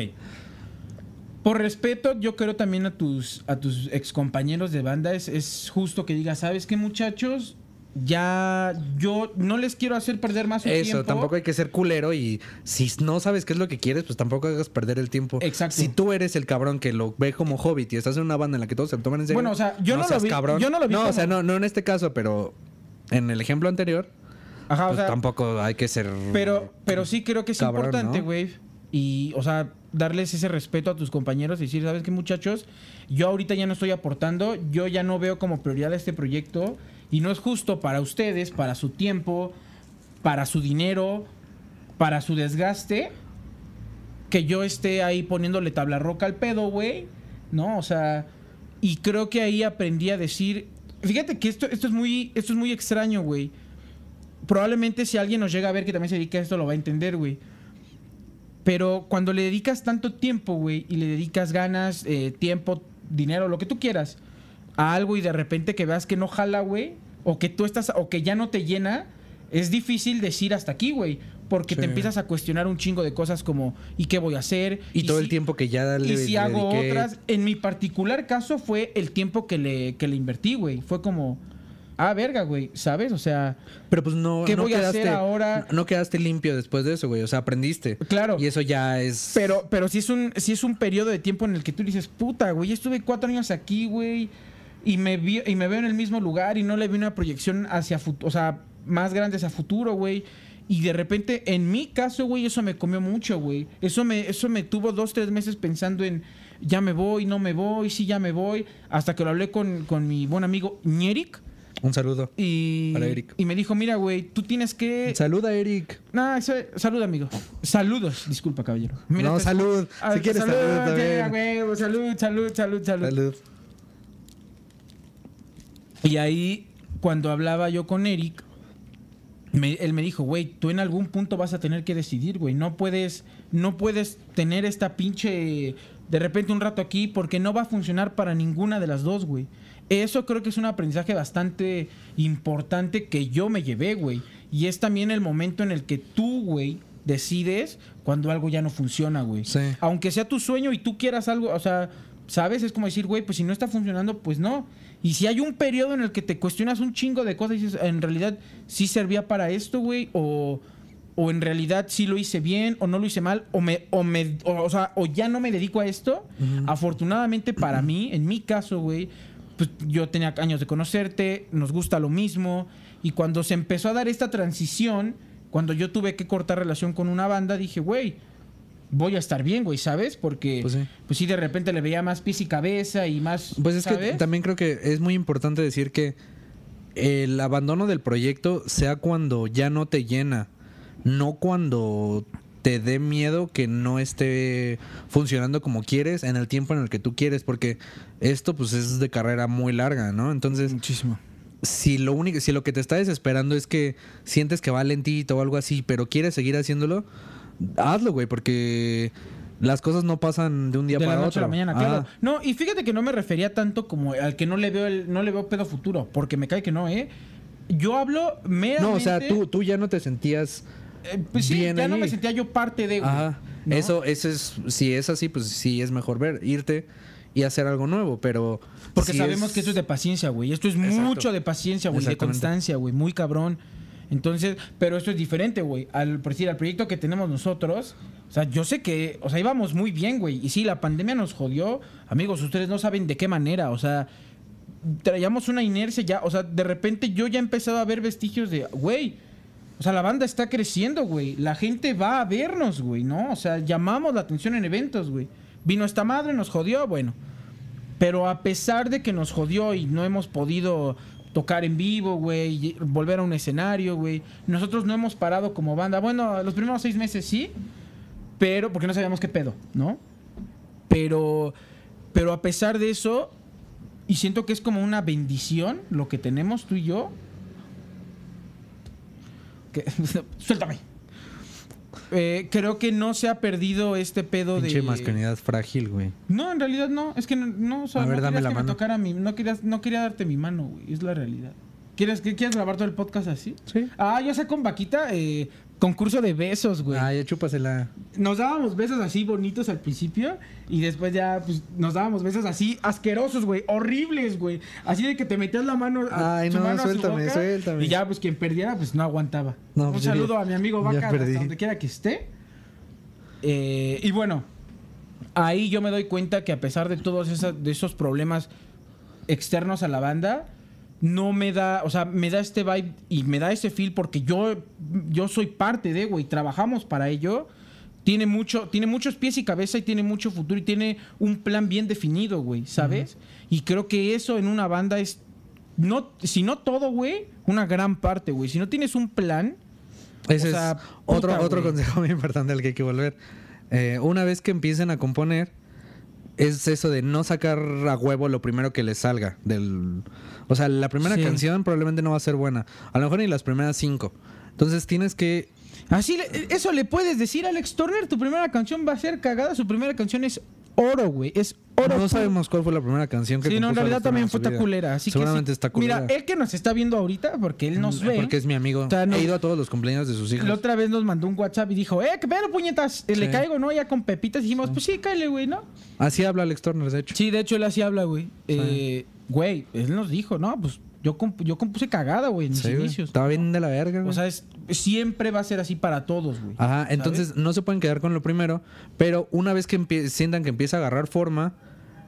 Por respeto, yo creo también a tus, a tus excompañeros de banda, es, es justo que digas, ¿sabes qué, muchachos? Ya yo no les quiero hacer perder más su Eso, tiempo. tampoco hay que ser culero y si no sabes qué es lo que quieres, pues tampoco hagas perder el tiempo. Exacto. Si tú eres el cabrón que lo ve como hobbit y estás en una banda en la que todos se lo toman en serio. Bueno, o sea, yo no lo seas vi- cabrón. yo no lo vi No, o sea, no, no en este caso, pero en el ejemplo anterior, Ajá, o pues sea, tampoco hay que ser. Pero, pero sí creo que es Cabrón, importante, ¿no? güey. Y, o sea, darles ese respeto a tus compañeros y decir, ¿sabes qué, muchachos? Yo ahorita ya no estoy aportando, yo ya no veo como prioridad este proyecto y no es justo para ustedes, para su tiempo, para su dinero, para su desgaste, que yo esté ahí poniéndole tabla roca al pedo, güey. ¿No? O sea, y creo que ahí aprendí a decir, fíjate que esto, esto es muy, esto es muy extraño, güey probablemente si alguien nos llega a ver que también se dedica a esto lo va a entender, güey. Pero cuando le dedicas tanto tiempo, güey, y le dedicas ganas, eh, tiempo, dinero, lo que tú quieras, a algo y de repente que veas que no jala, güey, o que tú estás, o que ya no te llena, es difícil decir hasta aquí, güey. Porque te Sí. empiezas a cuestionar un chingo de cosas como, ¿y qué voy a hacer? Y, todo el tiempo que ya le y si le hago dediqué- otras, en mi particular caso fue el tiempo que le, que le invertí, güey. Fue como, ah, verga, güey, ¿sabes? O sea, Pero pues no. ¿Qué no voy a hacer ahora? No quedaste limpio después de eso, güey. O sea, aprendiste. Claro. Y eso ya es. Pero, pero si es un, si es un periodo de tiempo en el que tú dices, puta, güey, estuve cuatro años aquí, güey, y me vi, y me veo en el mismo lugar y no le vi una proyección hacia futuro, o sea, más grande hacia futuro, güey. Y de repente, en mi caso, güey, eso me comió mucho, güey. Eso me, eso me tuvo dos, tres meses pensando en ya me voy, no me voy, sí, ya me voy. Hasta que lo hablé con, con mi buen amigo Ñeric. Un saludo. Y, Hola, Eric. y me dijo, mira, güey, tú tienes que... Saluda, Eric. No, eso- salud, amigo. Saludos, disculpa, caballero. Mira, no, te- salud. Ah, si quieres, salud, también. a huevo, salud, salud, salud, salud, Salud. Y ahí, cuando hablaba yo con Eric, me- él me dijo, güey, tú en algún punto vas a tener que decidir, güey. No puedes, no puedes tener esta pinche de repente un rato aquí porque no va a funcionar para ninguna de las dos, güey. Eso creo que es un aprendizaje bastante importante que yo me llevé, güey. Y es también el momento en el que tú, güey, decides cuando algo ya no funciona, güey. Sí. Aunque sea tu sueño y tú quieras algo, o sea, ¿sabes? Es como decir, güey, pues si no está funcionando, pues no. Y si hay un periodo en el que te cuestionas un chingo de cosas y dices, en realidad sí servía para esto, güey, o, o en realidad sí lo hice bien, o no lo hice mal, o me, o me, o, o sea, o ya no me dedico a esto. Afortunadamente para mí, en mi caso, güey, pues yo tenía años de conocerte, nos gusta lo mismo, y cuando se empezó a dar esta transición, cuando yo tuve que cortar relación con una banda, dije, güey, voy a estar bien, güey, ¿sabes? Porque, Pues pues sí. de repente le veía más pies y cabeza y más. Pues es que también creo que es muy importante decir que el abandono del proyecto sea cuando ya no te llena, no cuando te dé miedo que no esté funcionando como quieres en el tiempo en el que tú quieres, porque esto pues es de carrera muy larga, ¿no? Entonces, Muchísimo. si lo único, si lo que te está desesperando es que sientes que va lentito o algo así, pero quieres seguir haciéndolo, hazlo, güey, porque las cosas no pasan de un día de la para noche otro. a la mañana, claro. No, y fíjate que no me refería tanto como al que no le veo el, no le veo pedo futuro, porque me cae que no, ¿eh? Yo hablo meramente. No, o sea, tú, tú ya no te sentías eh, pues sí, bien ya no me sentía yo parte de. güey, Ajá. ¿no? Eso, eso es, si es así, pues sí es mejor ver, irte y hacer algo nuevo, pero. Porque si sabemos es- que esto es de paciencia, güey. Esto es Exacto. mucho de paciencia, güey. De constancia, güey. Muy cabrón. Entonces, pero esto es diferente, güey. Al, decir, al proyecto que tenemos nosotros. O sea, yo sé que, o sea, íbamos muy bien, güey. Y sí, la pandemia nos jodió. Amigos, ustedes no saben de qué manera. O sea, traíamos una inercia ya. O sea, de repente yo ya empezaba a ver vestigios de, güey. O sea, la banda está creciendo, güey. La gente va a vernos, güey, ¿no? O sea, llamamos la atención en eventos, güey. Vino esta madre, nos jodió, bueno. Pero a pesar de que nos jodió y no hemos podido tocar en vivo, güey, volver a un escenario, güey, nosotros no hemos parado como banda. Bueno, los primeros seis meses sí, pero porque no sabíamos qué pedo, ¿no? Pero, pero a pesar de eso, y siento que es como una bendición lo que tenemos tú y yo. Que, (laughs) suéltame. Eh, creo que no se ha perdido este pedo Pinche de. masculinidad frágil, güey. No, en realidad no. Es que no, no, o sea, A ver, no dame querías la que me mano. tocara mi, no querías, no quería darte mi mano, güey. Es la realidad. ¿Quieres, que, ¿Quieres grabar todo el podcast así? Sí. Ah, yo sé con Vaquita, eh, concurso de besos, güey. Ah, ya chúpasela. Nos dábamos besos así bonitos al principio y después ya pues, nos dábamos besos así asquerosos, güey, horribles, güey. Así de que te metías la mano, a- Ay, su no, mano a su suéltame, boca, suéltame. Y ya pues quien perdiera pues no aguantaba. No, Un pues, saludo ya- a mi amigo Vaca hasta donde quiera que esté. Eh, y bueno, ahí yo me doy cuenta que a pesar de todos de esos problemas externos a la banda, no me da, o sea, me da este vibe y me da ese feel porque yo, yo soy parte de, güey, trabajamos para ello. Tiene, mucho, tiene muchos pies y cabeza y tiene mucho futuro y tiene un plan bien definido, güey, ¿sabes? Y creo que eso en una banda es, no, si no todo, güey, una gran parte, güey. Si no tienes un plan, Ese O sea, es otro, puta, otro consejo muy importante al que hay que volver. Eh, una vez que empiecen a componer, es eso de no sacar a huevo lo primero que les salga. Del, o sea, la primera Sí. canción probablemente no va a ser buena. A lo mejor ni las primeras cinco. Entonces tienes que... Así, le- eso le puedes decir a Alex Turner. Tu primera canción va a ser cagada. Su primera canción es oro, güey. Es oro. No sabemos cuál fue la primera canción que Sí, no, en realidad también fue su vida. taculera. Así Seguramente que sí. está culera. Mira, él que nos está viendo ahorita, porque él nos Mm, ve. Porque es mi amigo. O sea, no- He ido a todos los cumpleaños de sus hijos. La otra vez nos mandó un WhatsApp y dijo, eh, qué pedo, puñetas. Eh, Le Sí. caigo, ¿no? Ya con pepitas. Dijimos, pues sí, cáele, güey, ¿no? Así habla Alex Turner, de hecho. Sí, de hecho, él así habla, güey. Eh, Güey, él nos dijo, no, pues yo, comp- yo compuse cagada, güey, en mis Sí, inicios. Estaba bien de la verga, güey. O sea, es, siempre va a ser así para todos, güey. Ajá, ¿sabes? entonces no se pueden quedar con lo primero, pero una vez que sientan que empieza a agarrar forma,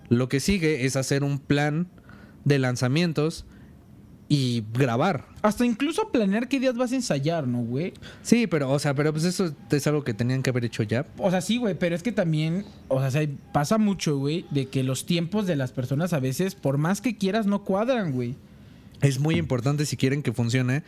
lo que sigue es hacer un plan de lanzamientos y grabar. Hasta incluso planear qué días vas a ensayar, ¿no, güey? Sí, pero, o sea, pero pues eso es algo que tenían que haber hecho ya. O sea, sí, güey, pero es que también, o sea, se- pasa mucho, güey, de que los tiempos de las personas a veces, por más que quieras, no cuadran, güey. Es muy importante si quieren que funcione,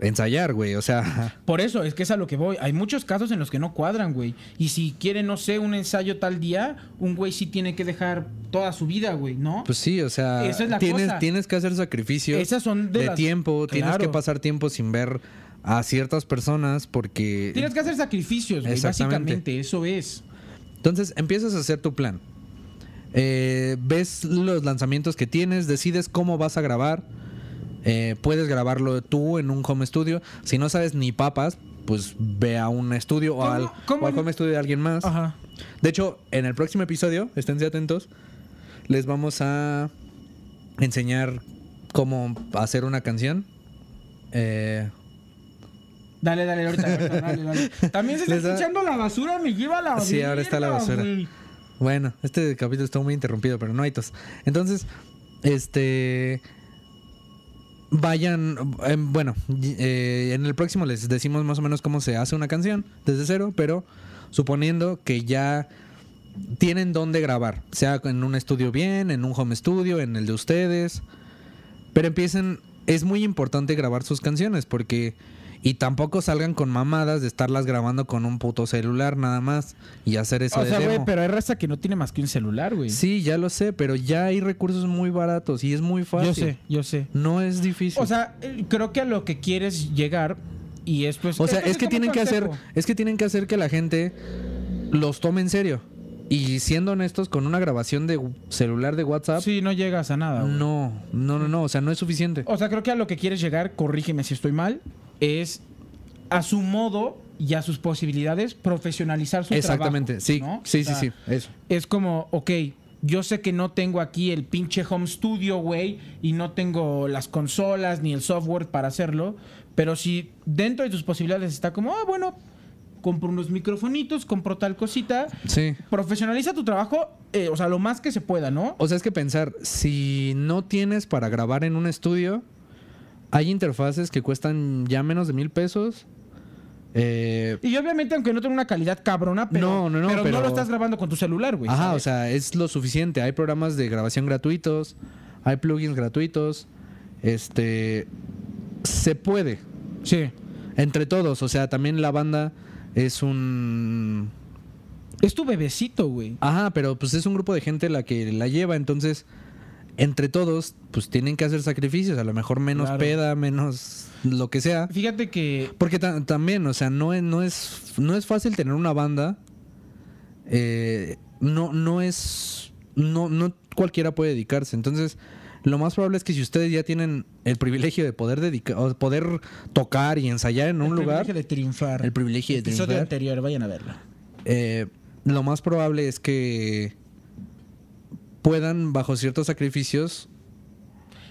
ensayar, güey. O sea, Por eso, es que es a lo que voy. Hay muchos casos en los que no cuadran, güey. Y si quieren, no sé, un ensayo tal día, un güey sí tiene que dejar toda su vida, güey, ¿no? pues sí, o sea, Esa es la tienes, cosa. tienes que hacer sacrificios Esas son de de las- tiempo, tienes que pasar tiempo sin ver a ciertas personas porque... Tienes que hacer sacrificios, güey, básicamente, eso es. Entonces empiezas a hacer tu plan. Eh, ves los lanzamientos que tienes, decides cómo vas a grabar. Eh, puedes grabarlo tú en un home studio. Si no sabes ni papas, pues ve a un estudio o ¿Cómo- al, o al home studio de alguien más. Ajá. De hecho, en el próximo episodio, esténse atentos, les vamos a enseñar cómo hacer una canción. Eh, Dale, dale, ahorita, ahorita, dale, dale. (laughs) También se está da- escuchando la basura, me lleva la Sí, ahora está la basura. Bueno, este capítulo estuvo muy interrumpido, pero no hay tos. Entonces, este. Vayan. em, bueno, eh, en el próximo les decimos más o menos cómo se hace una canción desde cero, pero suponiendo que ya tienen dónde grabar, sea en un estudio bien, en un home studio, en el de ustedes. Pero empiecen. Es muy importante grabar sus canciones porque. Y tampoco salgan con mamadas de estarlas grabando con un puto celular nada más y hacer eso O de sea, güey, pero hay raza que no tiene más que un celular, güey. Sí, ya lo sé, pero ya hay recursos muy baratos y es muy fácil. Yo sé, yo sé. No es difícil. O sea, eh, creo que a lo que quieres llegar y es pues... O sea, esto es que tienen que hacer, es que tienen que hacer que la gente los tome en serio. Y siendo honestos, con una grabación de celular de WhatsApp, Sí, no llegas a nada, güey. no, no, no, no, o sea, no es suficiente. O sea, creo que a lo que quieres llegar, corrígeme si estoy mal, es a su modo y a sus posibilidades profesionalizar su Exactamente, trabajo, sí, ¿no? sí, O sea, sí, sí, eso. Es como, ok, yo sé que no tengo aquí el pinche home studio, güey, y no tengo las consolas ni el software para hacerlo, pero si dentro de tus posibilidades está como, ah, bueno, compro unos microfonitos, compro tal cosita, Sí. profesionaliza tu trabajo, eh, o sea, lo más que se pueda, ¿no? O sea, es que pensar, si no tienes para grabar en un estudio, hay interfaces que cuestan ya menos de mil pesos. Eh, Y obviamente, aunque no tenga una calidad cabrona, pero No, no, no, pero pero- lo estás grabando con tu celular, güey. Ajá, ¿sabes? o sea, es lo suficiente. Hay programas de grabación gratuitos, hay plugins gratuitos. Este. Se puede. Sí. Entre todos. O sea, también la banda es un. Es tu bebecito, güey. Ajá, pero pues es un grupo de gente la que la lleva. Entonces, entre todos, pues tienen que hacer sacrificios, a lo mejor menos Claro. peda, menos lo que sea. Fíjate que Porque ta- también, o sea, no es, no es, no es fácil tener una banda. eh, no, no es. No, no cualquiera puede dedicarse. Entonces, lo más probable es que si ustedes ya tienen el privilegio de poder dedicar, o poder tocar y ensayar en un el lugar, privilegio de triunfar. el privilegio de episodio triunfar, anterior, vayan a verlo. eh, lo más probable es que puedan, bajo ciertos sacrificios,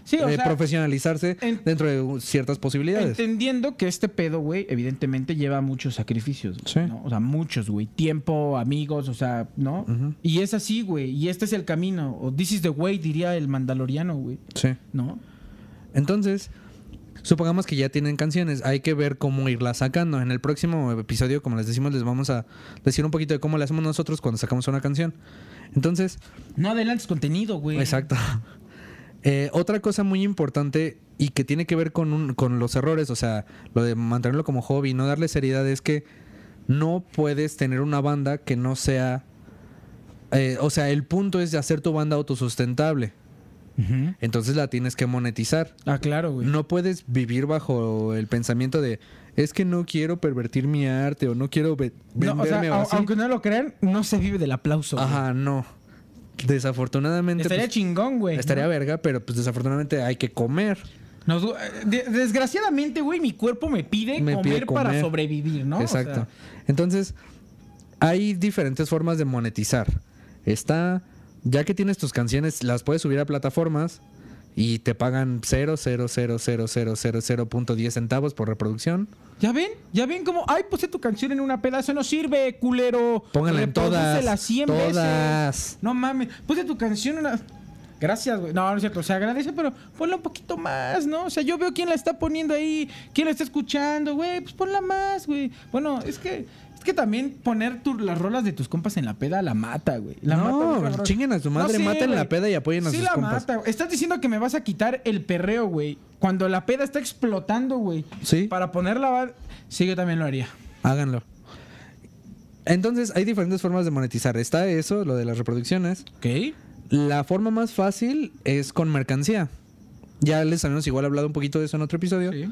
Sí, o eh, sea, profesionalizarse en- dentro de uh, ciertas posibilidades. entendiendo que este pedo, güey, evidentemente lleva muchos sacrificios. Sí. ¿no? O sea, muchos, güey. Tiempo, amigos, o sea, ¿no? Ujú. Y es así, güey. Y este es el camino. O this is the way, diría el mandaloriano, güey. Sí. ¿No? Entonces, supongamos que ya tienen canciones, hay que ver cómo irlas sacando. En el próximo episodio, como les decimos, les vamos a decir un poquito de cómo le hacemos nosotros cuando sacamos una canción. Entonces, No adelantes contenido, güey. exacto. Eh, otra cosa muy importante y que tiene que ver con, un- con los errores, o sea, lo de mantenerlo como hobby, no darle seriedad, es que no puedes tener una banda que no sea... eh, o sea, el punto es de hacer tu banda autosustentable. Ujú. Entonces la tienes que monetizar. Ah, claro, güey. No puedes vivir bajo el pensamiento de es que no quiero pervertir mi arte o no quiero ve- No, venderme o sea, o au- así. aunque no lo crean, no se vive del aplauso. güey. Ajá, no. Desafortunadamente Estaría pues, chingón, güey. estaría ¿no? verga, pero pues desafortunadamente hay que comer. Nos eh, de- desgraciadamente, güey, mi cuerpo me pide, Me comer, pide para sobrevivir, ¿no? O Exacto. sea, Entonces, hay diferentes formas de monetizar. Está, ya que tienes tus canciones, las puedes subir a plataformas y te pagan 0.0000000.10 centavos por reproducción. ¿Ya ven? ¿Ya ven cómo? Ay, puse tu canción en una pedazo, no sirve, culero. Pónganla en todas. Reprodúcela 100 Todas. veces. No mames, puse tu canción en una... Gracias, güey. No, no es cierto. Se agradece, pero ponla un poquito más, ¿no? O sea, yo veo quién la está poniendo ahí, quién la está escuchando, güey. Pues ponla más, güey. Bueno, es que... Es que también poner tu- las rolas de tus compas en la peda la mata, güey. La mata, no, cabrón. chinguen a su madre, No maten la peda y apoyen a Sí sus la compas. mata, güey. Estás diciendo que me vas a quitar el perreo, güey. Cuando la peda está explotando, güey. Sí. Para ponerla... Sí, yo también lo haría. Háganlo. Entonces, hay diferentes formas de monetizar. Está eso, lo de las reproducciones. ¿Ok? La forma más fácil es con mercancía. Ya les habíamos igual hablado un poquito de eso en otro episodio. Sí.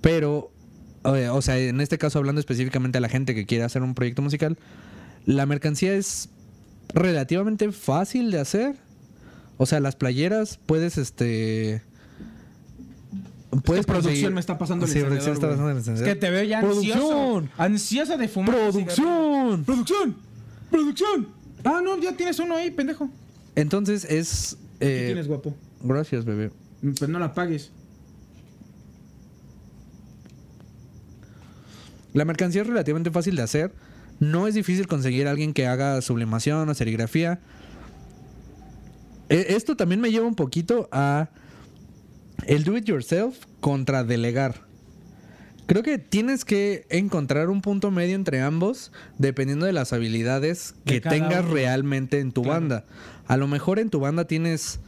Pero, eh, o sea, en este caso hablando específicamente a la gente que quiere hacer un proyecto musical, la mercancía es relativamente fácil de hacer. O sea, las playeras puedes, este... Puedes producción me está pasando el Sí, producción está pasando el. Es que te veo ya ansioso. ¡Producción! Ansiosa de fumar. ¡Producción! ¡Producción! ¡Producción! Ah, no, ya tienes uno ahí, pendejo. Entonces es... ¿Qué eh, tienes, guapo? gracias, bebé. Pues no la pagues. La mercancía es relativamente fácil de hacer. No es difícil conseguir a alguien que haga sublimación o serigrafía. E- Esto también me lleva un poquito a el do it yourself contra delegar. Creo que tienes que encontrar un punto medio entre ambos dependiendo de las habilidades De que tengas uno. realmente en tu Claro. banda. A lo mejor en tu banda tienes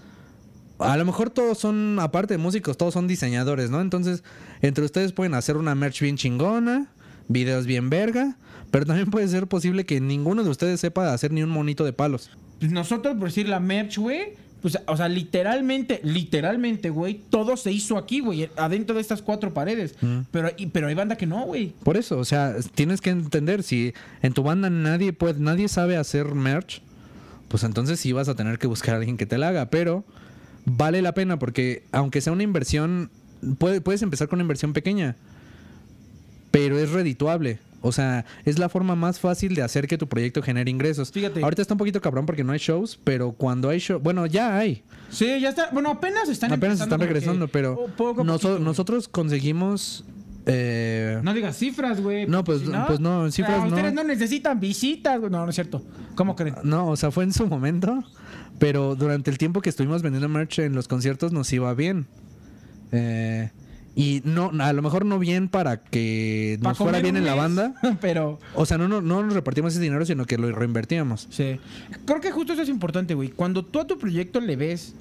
a lo mejor todos son, aparte de músicos, todos son diseñadores, ¿no? Entonces, entre ustedes pueden hacer una merch bien chingona, videos bien verga, pero también puede ser posible que ninguno de ustedes sepa hacer ni un monito de palos. Pues nosotros, por decir la merch, güey. Pues, o sea, literalmente, literalmente, güey, todo se hizo aquí, güey, adentro de estas cuatro paredes. Pero, y- pero hay banda que no, güey. Por eso, o sea, tienes que entender, si en tu banda nadie puede, nadie sabe hacer merch, pues entonces sí vas a tener que buscar a alguien que te la haga, pero vale la pena porque aunque sea una inversión, puede- puedes empezar con una inversión pequeña, pero es redituable. O sea, es la forma más fácil de hacer que tu proyecto genere ingresos. Fíjate. Ahorita está un poquito cabrón porque no hay shows, pero cuando hay shows, bueno, ya hay. Sí, ya está. Bueno, apenas están Apenas están regresando, pero po- poco noso- güey. nosotros conseguimos... eh, No digas cifras, güey. No, pues- Si pues no, cifras Ah, Ustedes no. no necesitan visitas, güey. No, no es cierto. ¿Cómo creen? No, o sea, fue en su momento, pero durante el tiempo que estuvimos vendiendo merch en los conciertos nos iba bien. Eh, y no, a lo mejor no bien para que Pa' nos fuera bien en la banda. (laughs) Pero, O sea, no, no, no nos repartimos ese dinero, sino que lo reinvertíamos. sí. Creo que justo eso es importante, güey. Cuando tú a tu proyecto le ves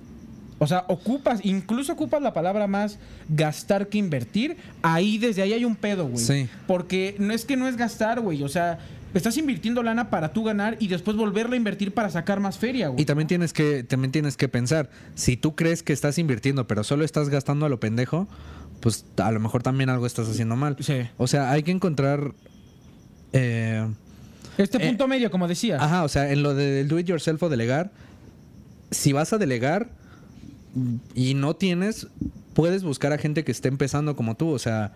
O sea, ocupas, incluso ocupas la palabra más gastar que invertir. Ahí, desde ahí hay un pedo, güey. Sí. Porque no es que no es gastar, güey. O sea, estás invirtiendo lana para tú ganar y después volverla a invertir para sacar más feria, güey. Y también tienes que también tienes que pensar, si tú crees que estás invirtiendo, pero solo estás gastando a lo pendejo, pues a lo mejor también algo estás haciendo mal. Sí. O sea, hay que encontrar eh, Este Eh, punto medio, como decía. Ajá, o sea, en lo del do it yourself o delegar, si vas a delegar y no tienes, puedes buscar a gente que esté empezando como tú. O sea,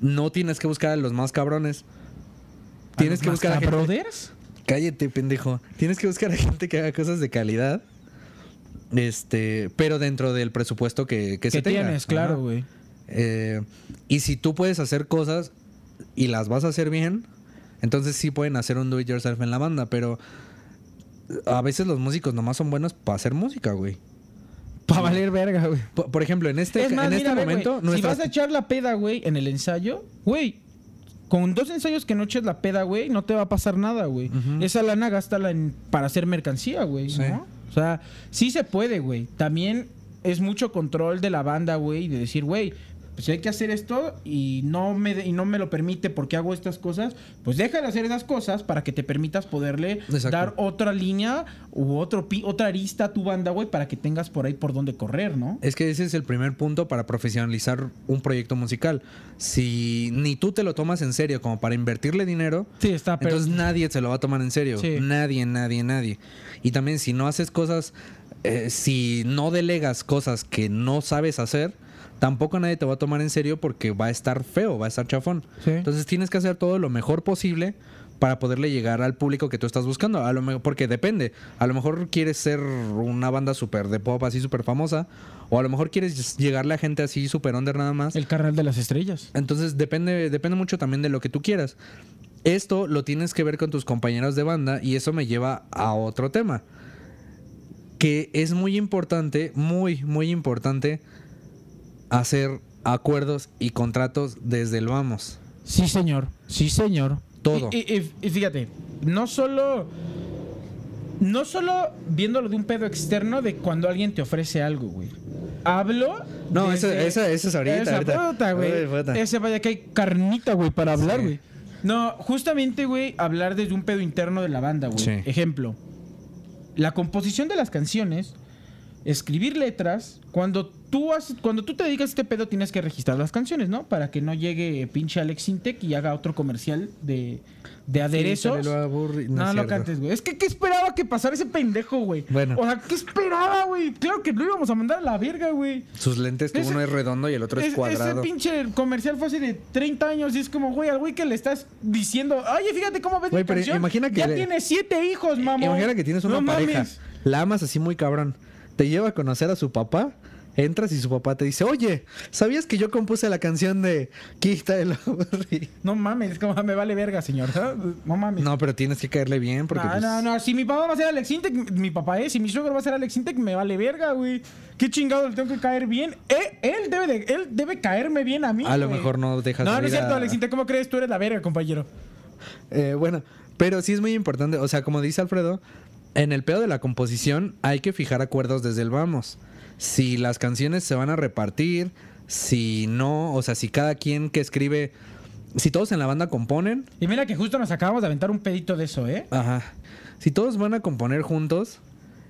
no tienes que buscar a los más cabrones. ¿A Tienes que buscar a gente. Brothers? Cállate, pendejo. Tienes que buscar a gente que haga cosas de calidad. Este, pero dentro del presupuesto que, que, Que se tenga. tienes, claro, güey. Eh, y si tú puedes hacer cosas y las vas a hacer bien, entonces sí pueden hacer un do it yourself en la banda, pero a veces los músicos nomás son buenos para hacer música, güey. Para valer verga, güey. Por, por ejemplo, en este, es más, en este ve, momento, güey, si vas a echar la peda, güey, en el ensayo, güey, con dos ensayos que no eches la peda, güey, no te va a pasar nada, güey. Ujú. Esa lana gástala en, para hacer mercancía, güey, Sí. ¿no? O sea, sí se puede, güey. También es mucho control de la banda, güey, de decir, güey, pues si hay que hacer esto y no me de- y no me lo permite porque hago estas cosas, pues deja de hacer esas cosas para que te permitas poderle Exacto. dar otra línea u otro pi- otra arista a tu banda, güey, para que tengas por ahí por donde correr, ¿no? Es que ese es el primer punto para profesionalizar un proyecto musical. Si ni tú te lo tomas en serio como para invertirle dinero, Sí, está, pero entonces nadie se lo va a tomar en serio. Sí. Nadie, nadie, nadie. Y también si no haces cosas, eh, si no delegas cosas que no sabes hacer, tampoco nadie te va a tomar en serio porque va a estar feo, va a estar chafón. Sí. Entonces tienes que hacer todo lo mejor posible para poderle llegar al público que tú estás buscando. A lo mejor, porque depende. A lo mejor quieres ser una banda súper de pop así súper famosa. O a lo mejor quieres llegarle a gente así súper under nada más. El carnal de las estrellas. Entonces depende, depende mucho también de lo que tú quieras. Esto lo tienes que ver con tus compañeros de banda y eso me lleva a otro tema. Que es muy importante, muy, muy importante hacer acuerdos y contratos desde el vamos. Sí, señor. Sí, señor. Todo. Y, y- y fíjate, no solo. No solo viéndolo de un pedo externo de cuando alguien te ofrece algo, güey. Hablo. No, esa- esa- esa es ahorita, Esa ahorita. puta, güey. Puta. Ese vaya que hay carnita, güey, para hablar, Sí. güey. No, justamente, güey, hablar desde un pedo interno de la banda, güey. Sí. Ejemplo. La composición de las canciones, escribir letras, cuando tú haces, cuando tú te dedicas a este pedo tienes que registrar las canciones, ¿no? Para que no llegue pinche Alex Intec y haga otro comercial de, de aderezos. Sí, lo aburri- no, no cierto. cantes, güey. Es que ¿qué esperaba que pasara ese pendejo, güey? Bueno. O sea, ¿qué esperaba, güey? Claro que lo íbamos a mandar a la verga, güey. Sus lentes, que Ese- uno es redondo y el otro es, Es- cuadrado. Ese pinche comercial fue hace de 30 años y es como, güey, al güey que le estás diciendo, oye, fíjate cómo ves Güey, pero canción. imagina que ya le- tiene siete hijos, mamá. Imagina que tienes una pareja, la amas así muy cabrón, te lleva a conocer a su papá, entras y su papá te dice, oye, ¿sabías que yo compuse la canción de Quita el aburri-?" No mames, es como, me vale verga, señor. No mames. No, pero tienes que caerle bien porque... no, pues, no, no, si mi papá va a ser Alex Intec, mi papá es, si mi suegro va a ser Alex Intec, me vale verga, güey. Qué chingado le tengo que caer bien. Eh, él debe de, él debe caerme bien a mí. A lo güey. mejor no dejas No, no es cierto, a- Alex Intec, ¿cómo crees? Tú eres la verga, compañero. Eh, bueno, pero sí es muy importante, o sea, como dice Alfredo, en el pedo de la composición hay que fijar acuerdos desde el vamos. Si las canciones se van a repartir, si no, o sea, si cada quien que escribe, si todos en la banda componen, Y mira que justo nos acabamos de aventar un pedito de eso, ¿eh? Ajá. Si todos van a componer juntos,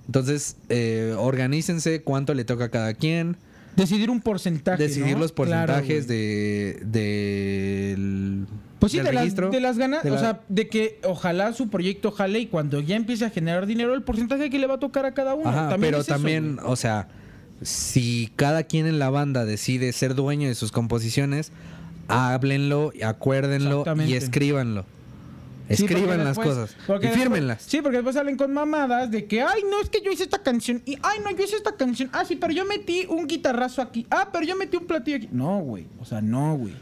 entonces eh, organícense cuánto le toca a cada quien, Decidir un porcentaje. decidir ¿no? los Claro, porcentajes güey. de del Pues sí, del de las, registro, de las ganas, de o sea, de que ojalá su proyecto jale y cuando ya empiece a generar dinero, el porcentaje que le va a tocar a cada uno. Ajá, También pero es también, o sea, si cada quien en la banda decide ser dueño de sus composiciones, háblenlo, acuérdenlo y escríbanlo. Sí, Escriban las después- cosas y después- fírmenlas. sí, porque después salen con mamadas de que, ay, no, es que yo hice esta canción. Y, ay, no, yo hice esta canción. Ah, sí, pero yo metí un guitarrazo aquí. Ah, pero yo metí un platillo aquí. No, güey. O sea, no, güey.